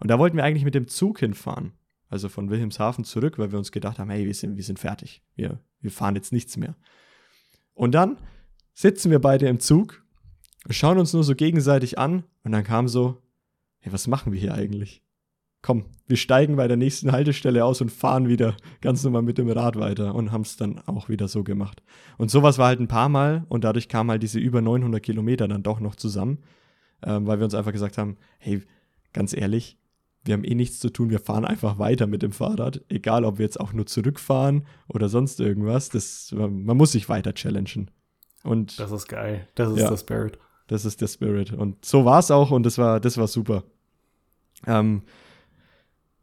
Und da wollten wir eigentlich mit dem Zug hinfahren. Also von Wilhelmshaven zurück, weil wir uns gedacht haben, hey, wir sind, wir sind fertig. Wir, wir fahren jetzt nichts mehr. Und dann sitzen wir beide im Zug, schauen uns nur so gegenseitig an und dann kam so, hey, was machen wir hier eigentlich? Komm, wir steigen bei der nächsten Haltestelle aus und fahren wieder ganz normal mit dem Rad weiter und haben es dann auch wieder so gemacht. Und sowas war halt ein paar Mal und dadurch kamen halt diese über 900 Kilometer dann doch noch zusammen, ähm, weil wir uns einfach gesagt haben, hey, ganz ehrlich, wir haben eh nichts zu tun, wir fahren einfach weiter mit dem Fahrrad, egal ob wir jetzt auch nur zurückfahren oder sonst irgendwas. Das, man muss sich weiter challengen. Und das ist geil. Das ist ja, der Spirit. Das ist der Spirit. Und so war es auch und das war, das war super. Ähm,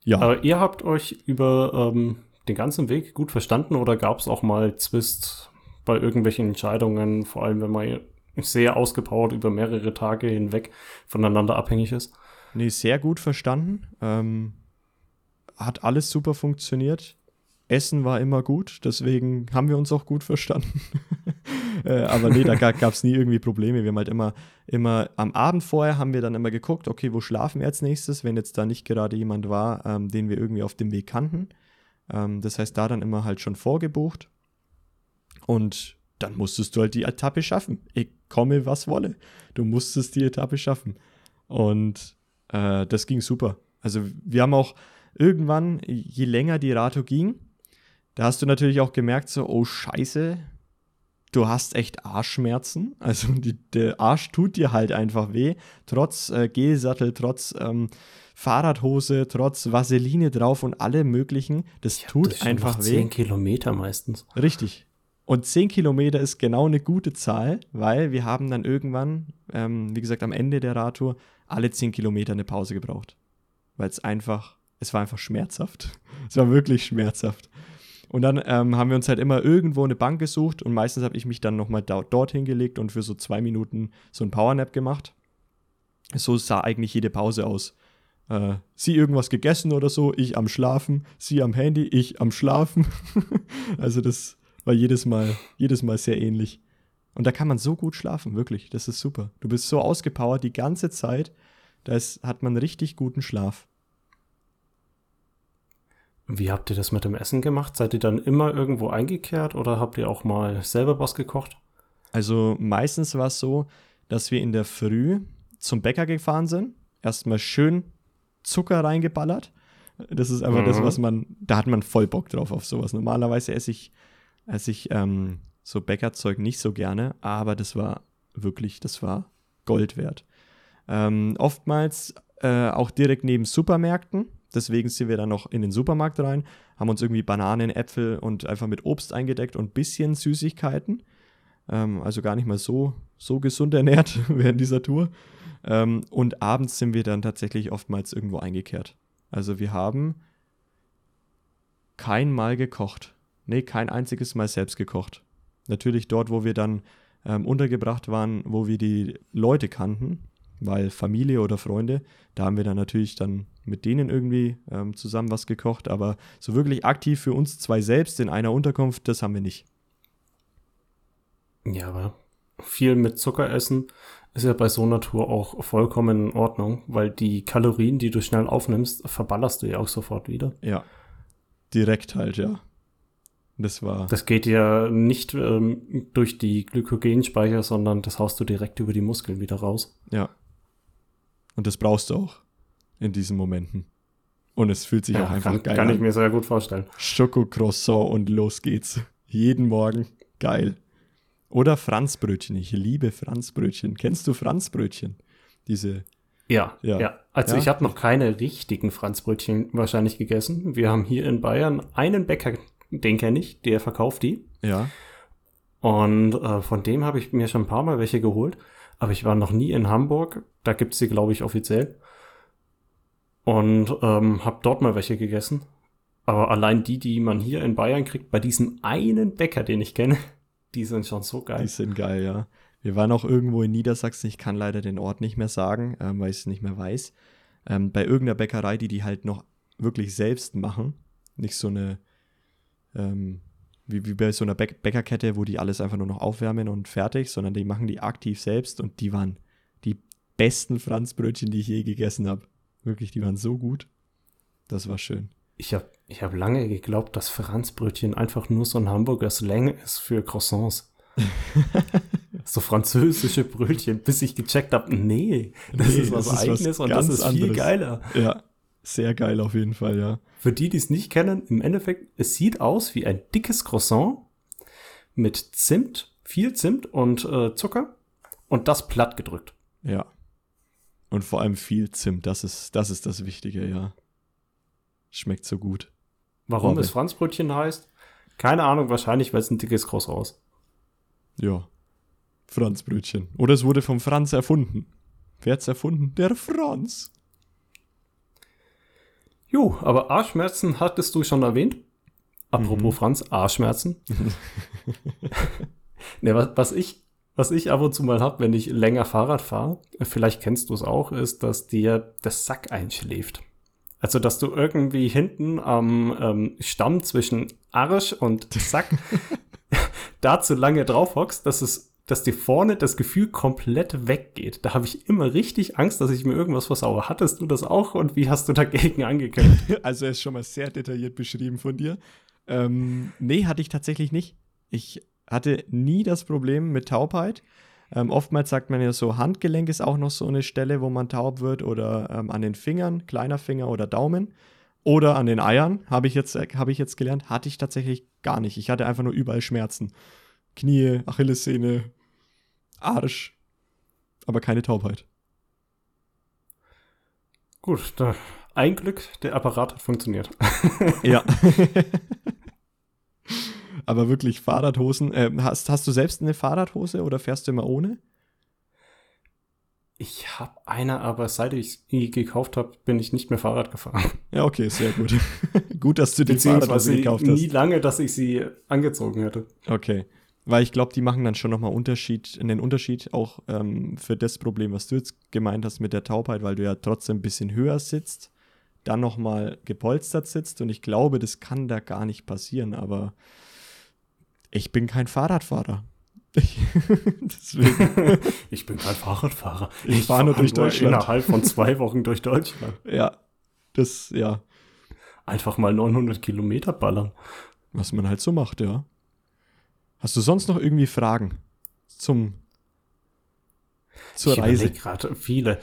ja. Aber ihr habt euch über ähm, den ganzen Weg gut verstanden oder gab es auch mal Zwist bei irgendwelchen Entscheidungen, vor allem wenn man sehr ausgepowert über mehrere Tage hinweg voneinander abhängig ist? Nee, sehr gut verstanden. Ähm, hat alles super funktioniert. Essen war immer gut, deswegen haben wir uns auch gut verstanden. äh, aber nee, da gab es nie irgendwie Probleme. Wir haben halt immer, immer am Abend vorher haben wir dann immer geguckt, okay, wo schlafen wir als nächstes, wenn jetzt da nicht gerade jemand war, ähm, den wir irgendwie auf dem Weg kannten. Ähm, das heißt, da dann immer halt schon vorgebucht. Und dann musstest du halt die Etappe schaffen. Ich komme, was wolle. Du musstest die Etappe schaffen. Und äh, das ging super. Also wir haben auch irgendwann, je länger die Rato ging, da hast du natürlich auch gemerkt, so, oh scheiße, du hast echt Arschschmerzen. Also die, der Arsch tut dir halt einfach weh. Trotz äh, Gelsattel, trotz ähm, Fahrradhose, trotz Vaseline drauf und alle möglichen. Das tut das einfach weh. 10 Kilometer meistens. Richtig. Und 10 Kilometer ist genau eine gute Zahl, weil wir haben dann irgendwann, ähm, wie gesagt, am Ende der Radtour alle 10 Kilometer eine Pause gebraucht. Weil es einfach, es war einfach schmerzhaft. es war wirklich schmerzhaft. Und dann ähm, haben wir uns halt immer irgendwo eine Bank gesucht und meistens habe ich mich dann nochmal da, dort hingelegt und für so zwei Minuten so ein Powernap gemacht. So sah eigentlich jede Pause aus. Äh, sie irgendwas gegessen oder so, ich am Schlafen, sie am Handy, ich am Schlafen. also das war jedes Mal, jedes Mal sehr ähnlich. Und da kann man so gut schlafen, wirklich. Das ist super. Du bist so ausgepowert die ganze Zeit. Da ist, hat man richtig guten Schlaf. Wie habt ihr das mit dem Essen gemacht? Seid ihr dann immer irgendwo eingekehrt oder habt ihr auch mal selber was gekocht? Also meistens war es so, dass wir in der Früh zum Bäcker gefahren sind, erstmal schön Zucker reingeballert. Das ist einfach mhm. das, was man, da hat man voll Bock drauf auf sowas. Normalerweise esse ich, esse ich ähm, so Bäckerzeug nicht so gerne, aber das war wirklich, das war Gold wert. Ähm, oftmals äh, auch direkt neben Supermärkten. Deswegen sind wir dann noch in den Supermarkt rein, haben uns irgendwie Bananen, Äpfel und einfach mit Obst eingedeckt und ein bisschen Süßigkeiten. Ähm, also gar nicht mal so, so gesund ernährt während dieser Tour. Ähm, und abends sind wir dann tatsächlich oftmals irgendwo eingekehrt. Also wir haben kein Mal gekocht. Nee, kein einziges Mal selbst gekocht. Natürlich dort, wo wir dann ähm, untergebracht waren, wo wir die Leute kannten, weil Familie oder Freunde, da haben wir dann natürlich dann mit denen irgendwie ähm, zusammen was gekocht, aber so wirklich aktiv für uns zwei selbst in einer Unterkunft, das haben wir nicht. Ja, aber viel mit Zucker essen ist ja bei so einer Tour auch vollkommen in Ordnung, weil die Kalorien, die du schnell aufnimmst, verballerst du ja auch sofort wieder. Ja. Direkt halt, ja. Das war. Das geht ja nicht ähm, durch die Glykogenspeicher, sondern das haust du direkt über die Muskeln wieder raus. Ja. Und das brauchst du auch in diesen Momenten. Und es fühlt sich ja, auch einfach kann, geil an. Kann ich mir sehr gut vorstellen. Schokocroissant und los geht's. Jeden Morgen. Geil. Oder Franzbrötchen. Ich liebe Franzbrötchen. Kennst du Franzbrötchen? Diese. Ja, ja. ja. Also ja? ich habe noch keine richtigen Franzbrötchen wahrscheinlich gegessen. Wir haben hier in Bayern einen Bäcker, den kenne ich, der verkauft die. Ja. Und äh, von dem habe ich mir schon ein paar Mal welche geholt. Aber ich war noch nie in Hamburg. Da gibt es sie, glaube ich, offiziell. Und ähm, habe dort mal welche gegessen. Aber allein die, die man hier in Bayern kriegt, bei diesem einen Bäcker, den ich kenne, die sind schon so geil. Die sind geil, ja. Wir waren auch irgendwo in Niedersachsen, ich kann leider den Ort nicht mehr sagen, ähm, weil ich es nicht mehr weiß. Ähm, bei irgendeiner Bäckerei, die die halt noch wirklich selbst machen. Nicht so eine, ähm, wie, wie bei so einer Bä Bäckerkette, wo die alles einfach nur noch aufwärmen und fertig, sondern die machen die aktiv selbst und die waren die besten Franzbrötchen, die ich je gegessen habe. Wirklich, die waren so gut. Das war schön. Ich habe ich hab lange geglaubt, dass Franzbrötchen einfach nur so ein Hamburger Slang ist für Croissants. so französische Brötchen, bis ich gecheckt habe, nee, das nee, ist was das eigenes was und das ist anderes. viel geiler. Ja, sehr geil auf jeden Fall, ja. Für die, die es nicht kennen, im Endeffekt, es sieht aus wie ein dickes Croissant mit Zimt, viel Zimt und äh, Zucker und das platt gedrückt. Ja. Und vor allem viel Zimt, das ist das, ist das Wichtige, ja. Schmeckt so gut. Warum es Franzbrötchen heißt? Keine Ahnung, wahrscheinlich, weil es ein dickes Croissant ist. Ja. Franzbrötchen. Oder es wurde vom Franz erfunden. Wer hat's erfunden? Der Franz. Jo, aber Arschschmerzen hattest du schon erwähnt. Apropos mhm. Franz, Arschschmerzen. ne, was, was, ich, was ich ab und zu mal habe, wenn ich länger Fahrrad fahre, vielleicht kennst du es auch, ist, dass dir das Sack einschläft. Also, dass du irgendwie hinten am ähm, Stamm zwischen Arsch und Sack da zu lange drauf hockst, dass es dass dir vorne das Gefühl komplett weggeht. Da habe ich immer richtig Angst, dass ich mir irgendwas versaue. Hattest du das auch und wie hast du dagegen angekämpft? Also er ist schon mal sehr detailliert beschrieben von dir. Ähm, nee, hatte ich tatsächlich nicht. Ich hatte nie das Problem mit Taubheit. Ähm, oftmals sagt man ja so, Handgelenk ist auch noch so eine Stelle, wo man taub wird oder ähm, an den Fingern, kleiner Finger oder Daumen. Oder an den Eiern, habe ich, jetzt, hab ich jetzt gelernt, hatte ich tatsächlich gar nicht. Ich hatte einfach nur überall Schmerzen. Knie, Achillessehne, Arsch. Aber keine Taubheit. Gut, da, ein Glück, der Apparat hat funktioniert. ja. Aber wirklich Fahrradhosen. Äh, hast, hast du selbst eine Fahrradhose oder fährst du immer ohne? Ich habe eine, aber seit ich die gekauft habe, bin ich nicht mehr Fahrrad gefahren. Ja, okay, sehr gut. gut, dass du die Fahrradhose gekauft hast. nie lange, dass ich sie angezogen hätte. Okay. Weil ich glaube, die machen dann schon nochmal Unterschied, einen Unterschied auch ähm, für das Problem, was du jetzt gemeint hast mit der Taubheit, weil du ja trotzdem ein bisschen höher sitzt, dann nochmal gepolstert sitzt und ich glaube, das kann da gar nicht passieren, aber ich bin kein Fahrradfahrer. Ich bin kein Fahrradfahrer. Ich, ich fahre nur durch Deutschland. Innerhalb von zwei Wochen durch Deutschland. Ja, das, ja. Einfach mal 900 Kilometer ballern. Was man halt so macht, ja. Hast du sonst noch irgendwie Fragen zum zur ich Reise? gerade viele.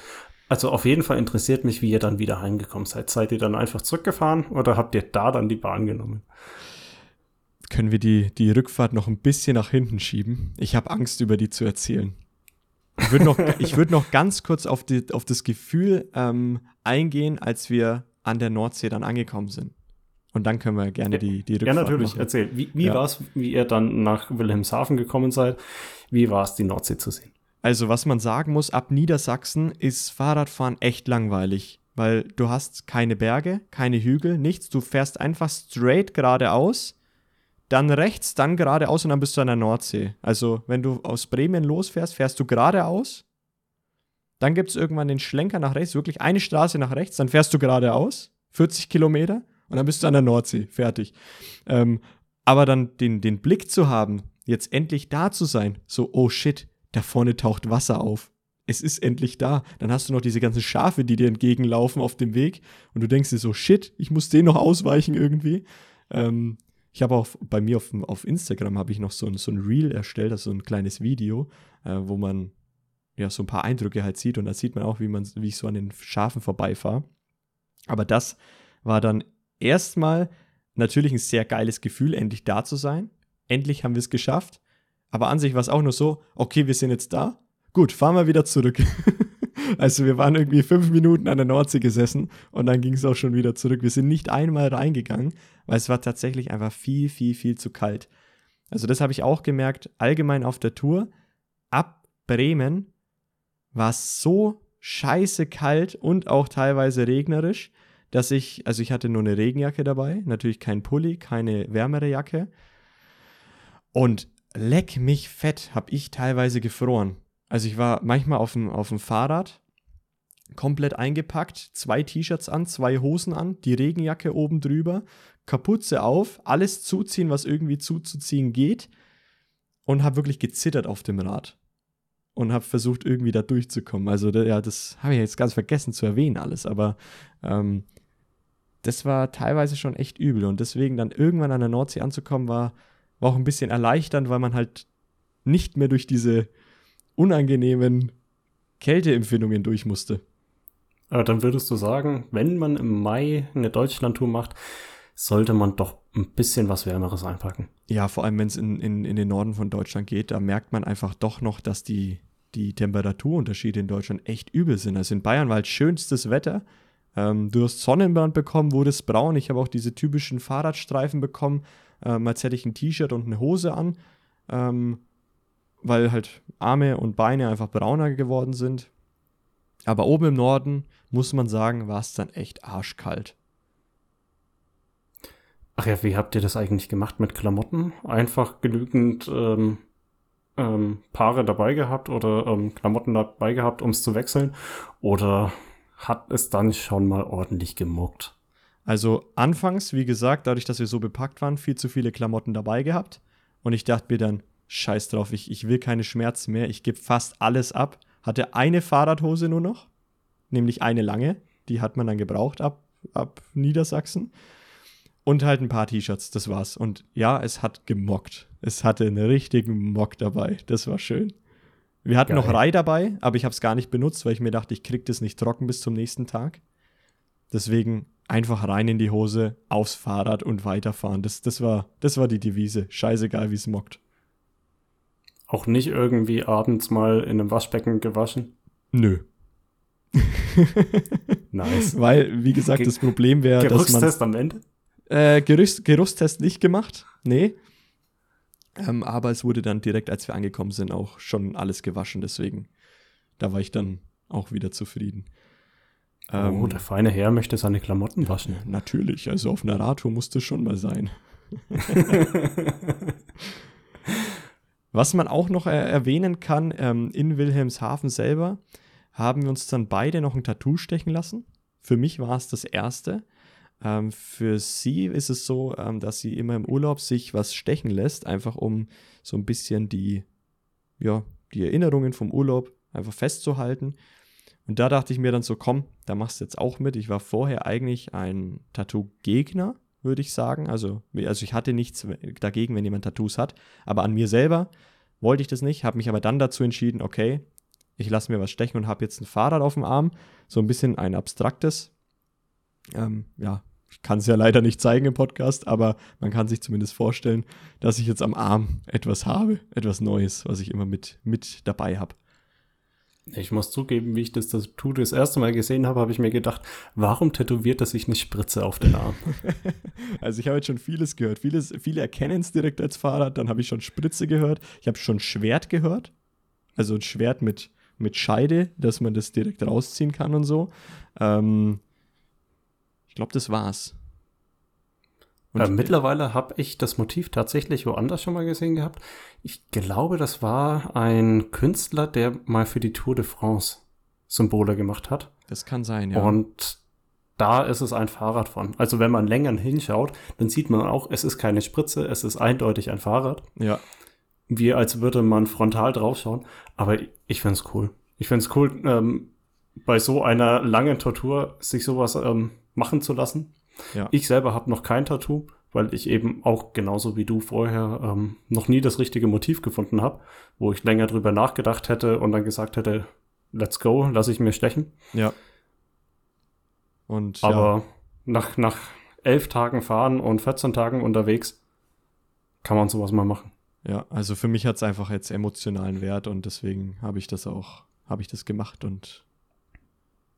Also auf jeden Fall interessiert mich, wie ihr dann wieder heimgekommen seid. Seid ihr dann einfach zurückgefahren oder habt ihr da dann die Bahn genommen? Können wir die, die Rückfahrt noch ein bisschen nach hinten schieben? Ich habe Angst, über die zu erzählen. Ich würde noch, würd noch ganz kurz auf, die, auf das Gefühl ähm, eingehen, als wir an der Nordsee dann angekommen sind. Und dann können wir gerne die, die Rückfahrt Ja, natürlich, machen. erzähl. Wie, wie ja. war es, wie ihr dann nach Wilhelmshaven gekommen seid? Wie war es, die Nordsee zu sehen? Also, was man sagen muss, ab Niedersachsen ist Fahrradfahren echt langweilig, weil du hast keine Berge, keine Hügel, nichts. Du fährst einfach straight geradeaus, dann rechts, dann geradeaus und dann bist du an der Nordsee. Also, wenn du aus Bremen losfährst, fährst du geradeaus. Dann gibt es irgendwann den Schlenker nach rechts, wirklich eine Straße nach rechts, dann fährst du geradeaus, 40 Kilometer und dann bist du an der Nordsee, fertig. Ähm, aber dann den, den Blick zu haben, jetzt endlich da zu sein, so, oh shit, da vorne taucht Wasser auf. Es ist endlich da. Dann hast du noch diese ganzen Schafe, die dir entgegenlaufen auf dem Weg und du denkst dir so, shit, ich muss denen noch ausweichen irgendwie. Ähm, ich habe auch bei mir auf, auf Instagram habe ich noch so ein, so ein Reel erstellt, also so ein kleines Video, äh, wo man ja so ein paar Eindrücke halt sieht und da sieht man auch, wie man, wie ich so an den Schafen vorbeifahre. Aber das war dann erstmal natürlich ein sehr geiles Gefühl, endlich da zu sein. Endlich haben wir es geschafft. Aber an sich war es auch nur so, okay, wir sind jetzt da. Gut, fahren wir wieder zurück. also wir waren irgendwie fünf Minuten an der Nordsee gesessen und dann ging es auch schon wieder zurück. Wir sind nicht einmal reingegangen, weil es war tatsächlich einfach viel, viel, viel zu kalt. Also das habe ich auch gemerkt, allgemein auf der Tour. Ab Bremen war es so scheiße kalt und auch teilweise regnerisch, dass ich, also ich hatte nur eine Regenjacke dabei, natürlich kein Pulli, keine wärmere Jacke. Und leck mich fett, habe ich teilweise gefroren. Also ich war manchmal auf dem, auf dem Fahrrad, komplett eingepackt, zwei T-Shirts an, zwei Hosen an, die Regenjacke oben drüber, Kapuze auf, alles zuziehen, was irgendwie zuzuziehen geht und habe wirklich gezittert auf dem Rad und habe versucht irgendwie da durchzukommen. Also ja, das habe ich jetzt ganz vergessen zu erwähnen alles, aber ähm, das war teilweise schon echt übel. Und deswegen dann irgendwann an der Nordsee anzukommen, war, war auch ein bisschen erleichternd, weil man halt nicht mehr durch diese unangenehmen Kälteempfindungen durch musste. Aber dann würdest du sagen, wenn man im Mai eine Deutschlandtour macht, sollte man doch ein bisschen was Wärmeres einpacken. Ja, vor allem wenn es in, in, in den Norden von Deutschland geht, da merkt man einfach doch noch, dass die, die Temperaturunterschiede in Deutschland echt übel sind. Also in Bayern war halt schönstes Wetter, ähm, du hast Sonnenbrand bekommen, wurdest braun. Ich habe auch diese typischen Fahrradstreifen bekommen, ähm, als hätte ich ein T-Shirt und eine Hose an, ähm, weil halt Arme und Beine einfach brauner geworden sind. Aber oben im Norden, muss man sagen, war es dann echt arschkalt. Ach ja, wie habt ihr das eigentlich gemacht mit Klamotten? Einfach genügend ähm, ähm, Paare dabei gehabt oder ähm, Klamotten dabei gehabt, um es zu wechseln? Oder hat es dann schon mal ordentlich gemuckt. Also anfangs, wie gesagt, dadurch, dass wir so bepackt waren, viel zu viele Klamotten dabei gehabt. Und ich dachte mir dann, scheiß drauf, ich, ich will keine Schmerzen mehr, ich gebe fast alles ab. Hatte eine Fahrradhose nur noch, nämlich eine lange, die hat man dann gebraucht ab, ab Niedersachsen. Und halt ein paar T-Shirts, das war's. Und ja, es hat gemockt. Es hatte einen richtigen Mock dabei. Das war schön. Wir hatten Geil. noch Rei dabei, aber ich habe es gar nicht benutzt, weil ich mir dachte, ich krieg das nicht trocken bis zum nächsten Tag. Deswegen einfach rein in die Hose, aufs Fahrrad und weiterfahren. Das, das, war, das war die Devise. Scheißegal, wie es mockt. Auch nicht irgendwie abends mal in einem Waschbecken gewaschen? Nö. nice. Weil, wie gesagt, das Problem wäre, dass man. Geruchstest am Ende? Äh, Gerüst, Gerusttest nicht gemacht. Nee. Ähm, aber es wurde dann direkt, als wir angekommen sind, auch schon alles gewaschen. Deswegen, da war ich dann auch wieder zufrieden. Ähm, oh, der feine Herr möchte seine Klamotten waschen. Natürlich, also auf einer Radtour musste schon mal sein. Was man auch noch er erwähnen kann, ähm, in Wilhelmshaven selber haben wir uns dann beide noch ein Tattoo stechen lassen. Für mich war es das erste. Ähm, für sie ist es so, ähm, dass sie immer im Urlaub sich was stechen lässt, einfach um so ein bisschen die, ja, die Erinnerungen vom Urlaub einfach festzuhalten. Und da dachte ich mir dann so, komm, da machst du jetzt auch mit. Ich war vorher eigentlich ein Tattoo-Gegner, würde ich sagen. Also, also ich hatte nichts dagegen, wenn jemand Tattoos hat. Aber an mir selber wollte ich das nicht, habe mich aber dann dazu entschieden, okay, ich lasse mir was stechen und habe jetzt ein Fahrrad auf dem Arm. So ein bisschen ein abstraktes. Ähm, ja, ich kann es ja leider nicht zeigen im Podcast, aber man kann sich zumindest vorstellen, dass ich jetzt am Arm etwas habe, etwas Neues, was ich immer mit, mit dabei habe. Ich muss zugeben, wie ich das Tattoo das erste Mal gesehen habe, habe ich mir gedacht, warum tätowiert er sich eine Spritze auf den Arm? also ich habe jetzt schon vieles gehört. Vieles, viele erkennen es direkt als Fahrrad. Dann habe ich schon Spritze gehört. Ich habe schon Schwert gehört. Also ein Schwert mit, mit Scheide, dass man das direkt rausziehen kann und so. Ähm, glaube, das war's. Äh, mittlerweile habe ich das Motiv tatsächlich woanders schon mal gesehen gehabt. Ich glaube, das war ein Künstler, der mal für die Tour de France Symbole gemacht hat. Das kann sein, ja. Und da ist es ein Fahrrad von. Also wenn man länger hinschaut, dann sieht man auch, es ist keine Spritze, es ist eindeutig ein Fahrrad. Ja. Wie als würde man frontal draufschauen. Aber ich finde es cool. Ich finde es cool, ähm, bei so einer langen Tortur sich sowas ähm, machen zu lassen. Ja. Ich selber habe noch kein Tattoo, weil ich eben auch genauso wie du vorher ähm, noch nie das richtige Motiv gefunden habe, wo ich länger drüber nachgedacht hätte und dann gesagt hätte, let's go, lass ich mir stechen. Ja. Und, Aber ja. nach, nach elf Tagen fahren und 14 Tagen unterwegs kann man sowas mal machen. Ja, also für mich hat es einfach jetzt emotionalen Wert und deswegen habe ich das auch, habe ich das gemacht und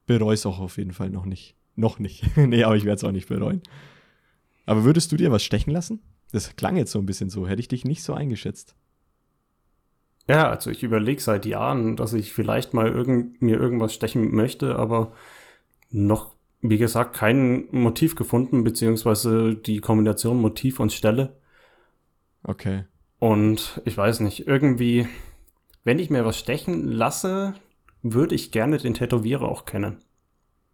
bereue es auch auf jeden Fall noch nicht. Noch nicht. nee, aber ich werde es auch nicht bereuen. Aber würdest du dir was stechen lassen? Das klang jetzt so ein bisschen so. Hätte ich dich nicht so eingeschätzt. Ja, also ich überlege seit Jahren, dass ich vielleicht mal irgend, mir irgendwas stechen möchte, aber noch, wie gesagt, kein Motiv gefunden, beziehungsweise die Kombination Motiv und Stelle. Okay. Und ich weiß nicht, irgendwie, wenn ich mir was stechen lasse, würde ich gerne den Tätowierer auch kennen.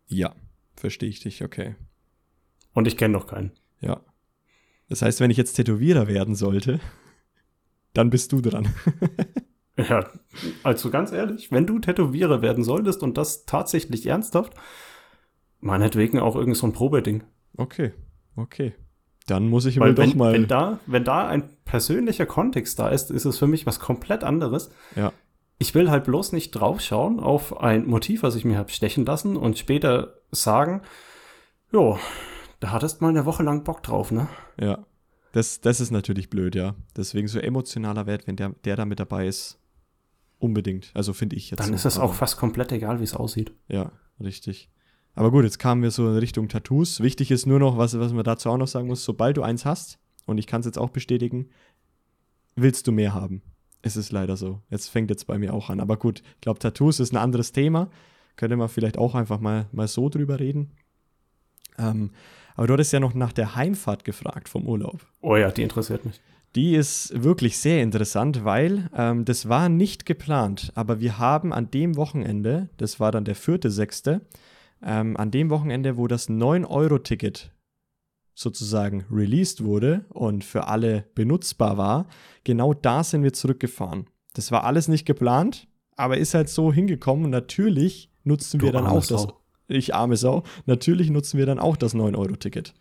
Ja, verstehe ich dich, okay. Und ich kenne noch keinen. Ja. Das heißt, wenn ich jetzt Tätowierer werden sollte, dann bist du dran. ja, also ganz ehrlich, wenn du Tätowierer werden solltest und das tatsächlich ernsthaft, meinetwegen auch irgend so ein Probeding. Okay, okay. Dann muss ich Weil wenn, doch mal. Wenn da, wenn da ein persönlicher Kontext da ist, ist es für mich was komplett anderes. Ja. Ich will halt bloß nicht draufschauen auf ein Motiv, was ich mir habe stechen lassen und später sagen, jo, da hattest mal eine Woche lang Bock drauf, ne? Ja. Das, das ist natürlich blöd, ja. Deswegen so emotionaler Wert, wenn der, der da mit dabei ist, unbedingt. Also finde ich jetzt. Dann so. ist es auch fast komplett egal, wie es aussieht. Ja, richtig. Aber gut, jetzt kamen wir so in Richtung Tattoos. Wichtig ist nur noch, was, was man dazu auch noch sagen muss, sobald du eins hast, und ich kann es jetzt auch bestätigen, willst du mehr haben. Es ist leider so. Jetzt fängt jetzt bei mir auch an. Aber gut, ich glaube, Tattoos ist ein anderes Thema. Könnte man vielleicht auch einfach mal, mal so drüber reden. Ähm, aber du hattest ja noch nach der Heimfahrt gefragt vom Urlaub. Oh ja, die interessiert mich. Die ist wirklich sehr interessant, weil ähm, das war nicht geplant, aber wir haben an dem Wochenende, das war dann der vierte, sechste, ähm, an dem Wochenende, wo das 9-Euro-Ticket sozusagen released wurde und für alle benutzbar war, genau da sind wir zurückgefahren. Das war alles nicht geplant, aber ist halt so hingekommen und natürlich nutzen wir dann auch das. Ich arme Sau. Natürlich nutzen wir dann auch das 9-Euro-Ticket.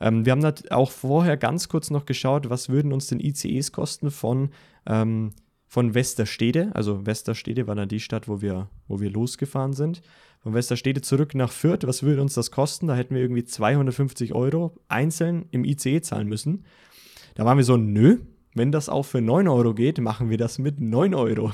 Ähm, wir haben auch vorher ganz kurz noch geschaut, was würden uns denn ICEs kosten von, ähm, von Westerstede. Also Westerstede war dann die Stadt, wo wir, wo wir losgefahren sind. Von Westerstede zurück nach Fürth, was würde uns das kosten? Da hätten wir irgendwie 250 Euro einzeln im ICE zahlen müssen. Da waren wir so, nö, wenn das auch für 9 Euro geht, machen wir das mit 9 Euro.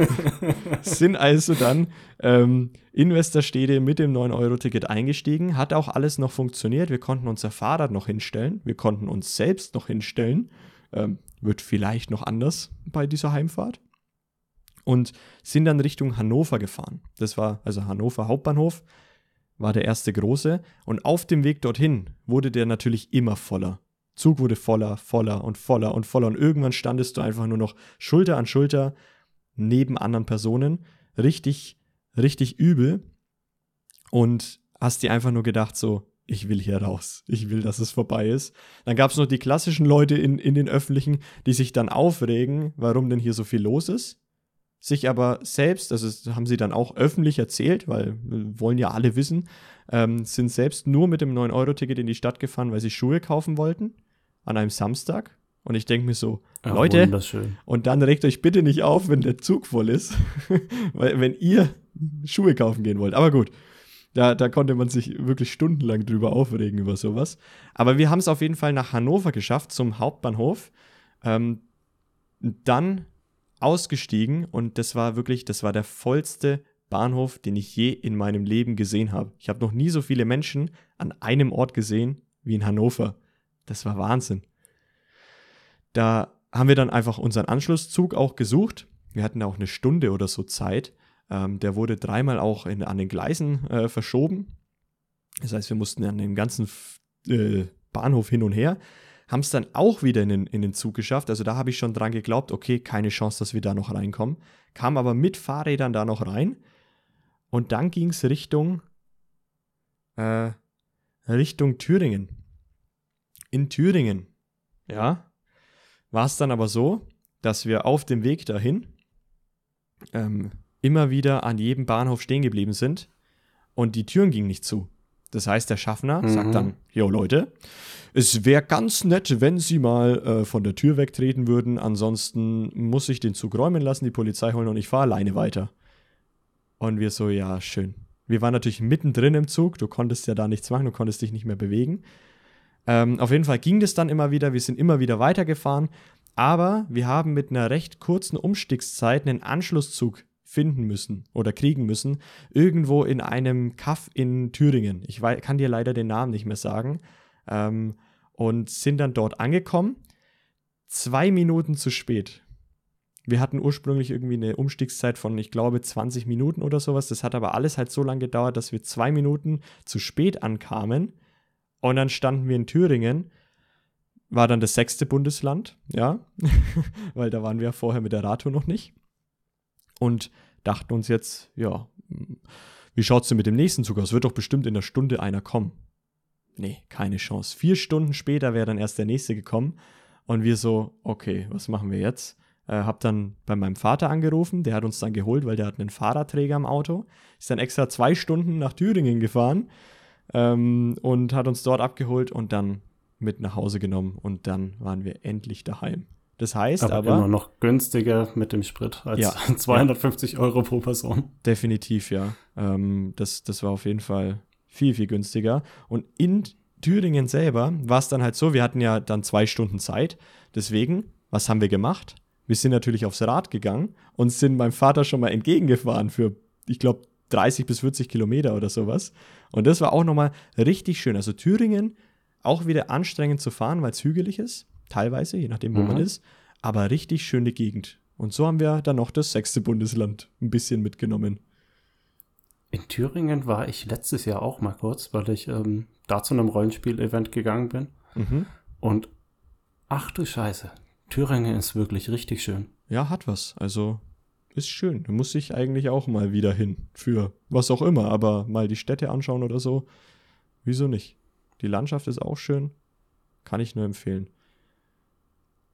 Sind also dann ähm, in Westerstede mit dem 9-Euro-Ticket eingestiegen. Hat auch alles noch funktioniert. Wir konnten unser Fahrrad noch hinstellen. Wir konnten uns selbst noch hinstellen. Ähm, wird vielleicht noch anders bei dieser Heimfahrt. Und sind dann Richtung Hannover gefahren. Das war also Hannover Hauptbahnhof, war der erste große. Und auf dem Weg dorthin wurde der natürlich immer voller. Zug wurde voller, voller und voller und voller und irgendwann standest du einfach nur noch Schulter an Schulter neben anderen Personen. Richtig, richtig übel. Und hast dir einfach nur gedacht, so, ich will hier raus. Ich will, dass es vorbei ist. Dann gab es noch die klassischen Leute in, in den Öffentlichen, die sich dann aufregen, warum denn hier so viel los ist. Sich aber selbst, also das haben sie dann auch öffentlich erzählt, weil wollen ja alle wissen, ähm, sind selbst nur mit dem 9-Euro-Ticket in die Stadt gefahren, weil sie Schuhe kaufen wollten an einem Samstag. Und ich denke mir so, Ach, Leute, und dann regt euch bitte nicht auf, wenn der Zug voll ist, weil wenn ihr Schuhe kaufen gehen wollt. Aber gut, da, da konnte man sich wirklich stundenlang drüber aufregen über sowas. Aber wir haben es auf jeden Fall nach Hannover geschafft, zum Hauptbahnhof. Ähm, dann ausgestiegen und das war wirklich, das war der vollste Bahnhof, den ich je in meinem Leben gesehen habe. Ich habe noch nie so viele Menschen an einem Ort gesehen wie in Hannover. Das war Wahnsinn. Da haben wir dann einfach unseren Anschlusszug auch gesucht. Wir hatten auch eine Stunde oder so Zeit. Ähm, der wurde dreimal auch in, an den Gleisen äh, verschoben. Das heißt, wir mussten an dem ganzen äh, Bahnhof hin und her. Haben es dann auch wieder in den, in den Zug geschafft. Also da habe ich schon dran geglaubt, okay, keine Chance, dass wir da noch reinkommen. Kam aber mit Fahrrädern da noch rein. Und dann ging es Richtung, äh, Richtung Thüringen in Thüringen, ja, war es dann aber so, dass wir auf dem Weg dahin ähm, immer wieder an jedem Bahnhof stehen geblieben sind und die Türen gingen nicht zu. Das heißt, der Schaffner mhm. sagt dann, jo Leute, es wäre ganz nett, wenn Sie mal äh, von der Tür wegtreten würden, ansonsten muss ich den Zug räumen lassen, die Polizei holen und ich fahre alleine weiter. Und wir so, ja, schön. Wir waren natürlich mittendrin im Zug, du konntest ja da nichts machen, du konntest dich nicht mehr bewegen. Ähm, auf jeden Fall ging das dann immer wieder, wir sind immer wieder weitergefahren, aber wir haben mit einer recht kurzen Umstiegszeit einen Anschlusszug finden müssen oder kriegen müssen, irgendwo in einem Kaff in Thüringen. Ich weiß, kann dir leider den Namen nicht mehr sagen. Ähm, und sind dann dort angekommen. Zwei Minuten zu spät. Wir hatten ursprünglich irgendwie eine Umstiegszeit von, ich glaube, 20 Minuten oder sowas. Das hat aber alles halt so lange gedauert, dass wir zwei Minuten zu spät ankamen. Und dann standen wir in Thüringen, war dann das sechste Bundesland, ja, weil da waren wir vorher mit der Radtour noch nicht. Und dachten uns jetzt, ja, wie schaut es denn mit dem nächsten Zug aus? Wird doch bestimmt in einer Stunde einer kommen. Nee, keine Chance. Vier Stunden später wäre dann erst der nächste gekommen. Und wir so, okay, was machen wir jetzt? Äh, hab dann bei meinem Vater angerufen, der hat uns dann geholt, weil der hat einen Fahrradträger im Auto. Ist dann extra zwei Stunden nach Thüringen gefahren ähm, und hat uns dort abgeholt und dann mit nach Hause genommen und dann waren wir endlich daheim. Das heißt aber, aber immer noch günstiger mit dem Sprit als ja, 250 ja. Euro pro Person. Definitiv, ja. Ähm, das, das war auf jeden Fall viel, viel günstiger. Und in Thüringen selber war es dann halt so, wir hatten ja dann zwei Stunden Zeit. Deswegen, was haben wir gemacht? Wir sind natürlich aufs Rad gegangen und sind meinem Vater schon mal entgegengefahren für, ich glaube, 30 bis 40 Kilometer oder sowas. Und das war auch nochmal richtig schön. Also Thüringen auch wieder anstrengend zu fahren, weil es hügelig ist, teilweise, je nachdem, wo mhm. man ist, aber richtig schöne Gegend. Und so haben wir dann noch das sechste Bundesland ein bisschen mitgenommen. In Thüringen war ich letztes Jahr auch mal kurz, weil ich ähm, da zu einem Rollenspiel-Event gegangen bin. Mhm. Und ach du Scheiße, Thüringen ist wirklich richtig schön. Ja, hat was. Also ist schön. Da muss ich eigentlich auch mal wieder hin. Für was auch immer, aber mal die Städte anschauen oder so. Wieso nicht? Die Landschaft ist auch schön. Kann ich nur empfehlen.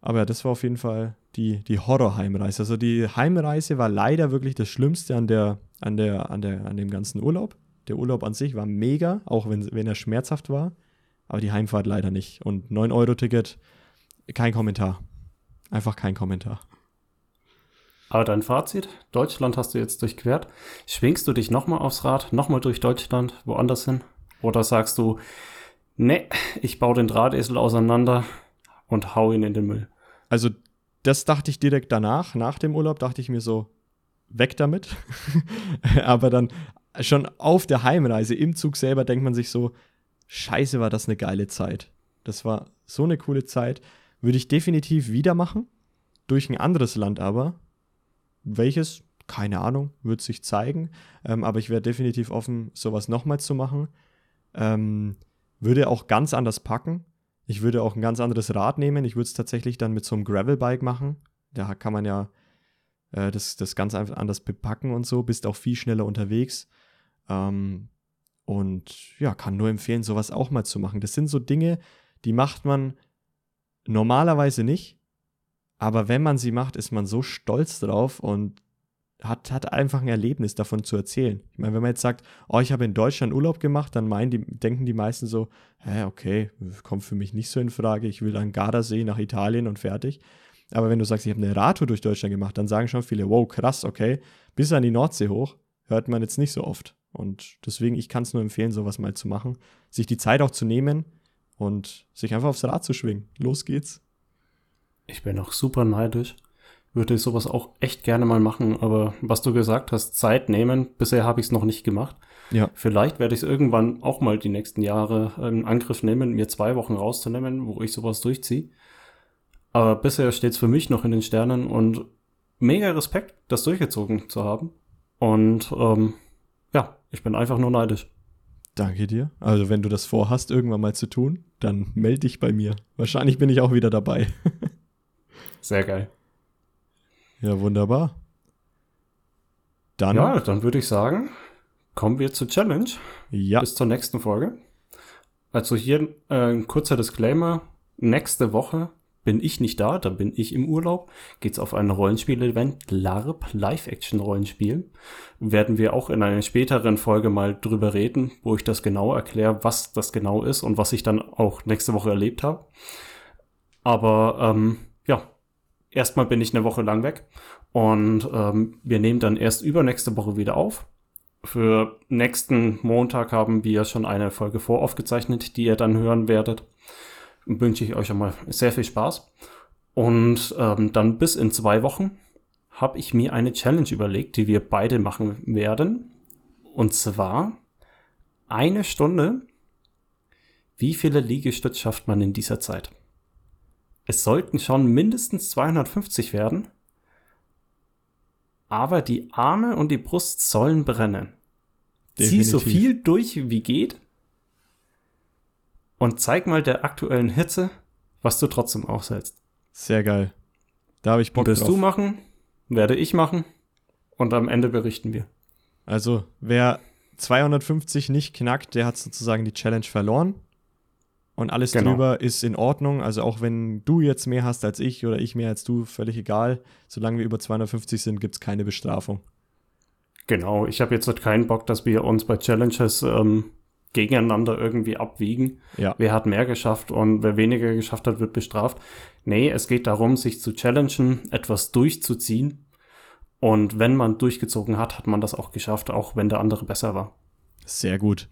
Aber ja, das war auf jeden Fall die, die Horror-Heimreise. Also die Heimreise war leider wirklich das Schlimmste an, der, an, der, an, der, an dem ganzen Urlaub. Der Urlaub an sich war mega, auch wenn, wenn er schmerzhaft war. Aber die Heimfahrt leider nicht. Und 9-Euro-Ticket, kein Kommentar. Einfach kein Kommentar. Aber dein Fazit, Deutschland hast du jetzt durchquert. Schwingst du dich nochmal aufs Rad, nochmal durch Deutschland, woanders hin? Oder sagst du, ne, ich baue den Drahtesel auseinander und hau ihn in den Müll? Also das dachte ich direkt danach, nach dem Urlaub, dachte ich mir so, weg damit. Aber dann schon auf der Heimreise im Zug selber denkt man sich so, scheiße, war das eine geile Zeit. Das war so eine coole Zeit. Würde ich definitiv wieder machen. Durch ein anderes Land aber. Welches? Keine Ahnung, wird sich zeigen. Ähm, aber ich wäre definitiv offen, sowas nochmal zu machen. Ähm, würde auch ganz anders packen. Ich würde auch ein ganz anderes Rad nehmen. Ich würde es tatsächlich dann mit so einem Gravelbike machen. Da kann man ja äh, das, das ganz anders bepacken und so. Bist auch viel schneller unterwegs. Ähm, und ja, kann nur empfehlen, sowas auch mal zu machen. Das sind so Dinge, die macht man normalerweise nicht. Aber wenn man sie macht, ist man so stolz drauf und hat, hat einfach ein Erlebnis davon zu erzählen. Ich meine, wenn man jetzt sagt, oh, ich habe in Deutschland Urlaub gemacht, dann meinen die, denken die meisten so, hä, okay, kommt für mich nicht so in Frage, ich will an Gardasee nach Italien und fertig. Aber wenn du sagst, ich habe eine Radtour durch Deutschland gemacht, dann sagen schon viele, wow, krass, okay, bis an die Nordsee hoch, hört man jetzt nicht so oft. Und deswegen, ich kann es nur empfehlen, sowas mal zu machen, sich die Zeit auch zu nehmen und sich einfach aufs Rad zu schwingen. Los geht's. Ich bin auch super neidisch würde sowas auch echt gerne mal machen, aber was du gesagt hast, Zeit nehmen, bisher habe ich es noch nicht gemacht. Ja. Vielleicht werde ich es irgendwann auch mal die nächsten Jahre in Angriff nehmen, mir zwei Wochen rauszunehmen, wo ich sowas durchziehe. Aber bisher steht es für mich noch in den Sternen und mega Respekt, das durchgezogen zu haben. Und ähm, ja, ich bin einfach nur neidisch. Danke dir. Also wenn du das vorhast, irgendwann mal zu tun, dann melde dich bei mir. Wahrscheinlich bin ich auch wieder dabei. Sehr geil. Ja, wunderbar. Dann, ja, dann würde ich sagen, kommen wir zur Challenge. Ja. Bis zur nächsten Folge. Also hier äh, ein kurzer Disclaimer. Nächste Woche bin ich nicht da, da bin ich im Urlaub. Geht's auf ein Rollenspiel-Event, LARP, Live-Action-Rollenspiel. Werden wir auch in einer späteren Folge mal drüber reden, wo ich das genau erkläre, was das genau ist und was ich dann auch nächste Woche erlebt habe. Aber ähm, erstmal bin ich eine Woche lang weg und ähm, wir nehmen dann erst übernächste Woche wieder auf. Für nächsten Montag haben wir schon eine Folge voraufgezeichnet, die ihr dann hören werdet. Wünsche ich euch einmal sehr viel Spaß. Und ähm, dann bis in zwei Wochen habe ich mir eine Challenge überlegt, die wir beide machen werden. Und zwar eine Stunde. Wie viele Liegestütze schafft man in dieser Zeit? Es sollten schon mindestens 250 werden. Aber die Arme und die Brust sollen brennen. Definitiv. Zieh so viel durch wie geht. Und zeig mal der aktuellen Hitze, was du trotzdem aushältst. Sehr geil. Da habe ich Bock Wirst drauf. du machen, werde ich machen. Und am Ende berichten wir. Also, wer 250 nicht knackt, der hat sozusagen die Challenge verloren und alles genau. drüber ist in Ordnung. Also auch wenn du jetzt mehr hast als ich oder ich mehr als du, völlig egal. Solange wir über 250 sind, gibt es keine Bestrafung. Genau, ich habe jetzt halt keinen Bock, dass wir uns bei Challenges ähm, gegeneinander irgendwie abwiegen. Ja. Wer hat mehr geschafft und wer weniger geschafft hat, wird bestraft. Nee, es geht darum, sich zu challengen, etwas durchzuziehen. Und wenn man durchgezogen hat, hat man das auch geschafft, auch wenn der andere besser war. Sehr gut.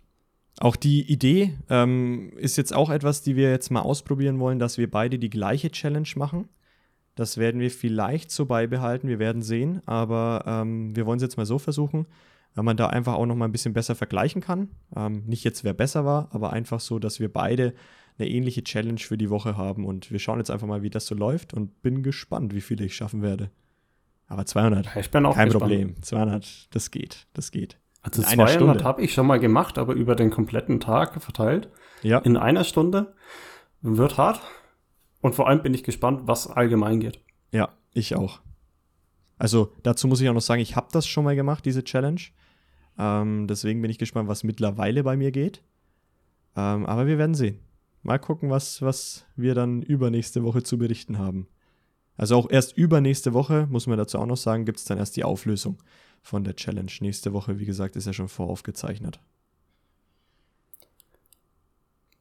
Auch die Idee ähm, ist jetzt auch etwas, die wir jetzt mal ausprobieren wollen, dass wir beide die gleiche Challenge machen. Das werden wir vielleicht so beibehalten, wir werden sehen, aber ähm, wir wollen es jetzt mal so versuchen, weil man da einfach auch noch mal ein bisschen besser vergleichen kann. Ähm, nicht jetzt, wer besser war, aber einfach so, dass wir beide eine ähnliche Challenge für die Woche haben und wir schauen jetzt einfach mal, wie das so läuft und bin gespannt, wie viele ich schaffen werde. Aber 200, ich bin auch kein gespannt. Problem. 200, das geht, das geht. Also 200 habe ich schon mal gemacht, aber über den kompletten Tag verteilt. Ja. In einer Stunde. Wird hart. Und vor allem bin ich gespannt, was allgemein geht. Ja, ich auch. Also dazu muss ich auch noch sagen, ich habe das schon mal gemacht, diese Challenge. Ähm, deswegen bin ich gespannt, was mittlerweile bei mir geht. Ähm, aber wir werden sehen. Mal gucken, was, was wir dann übernächste Woche zu berichten haben. Also auch erst übernächste Woche, muss man dazu auch noch sagen, gibt es dann erst die Auflösung von der Challenge. Nächste Woche, wie gesagt, ist ja schon voraufgezeichnet.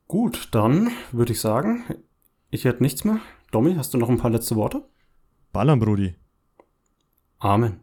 Gut, dann würde ich sagen, ich hätte nichts mehr. Domi, hast du noch ein paar letzte Worte? Ballern, Brudi. Amen.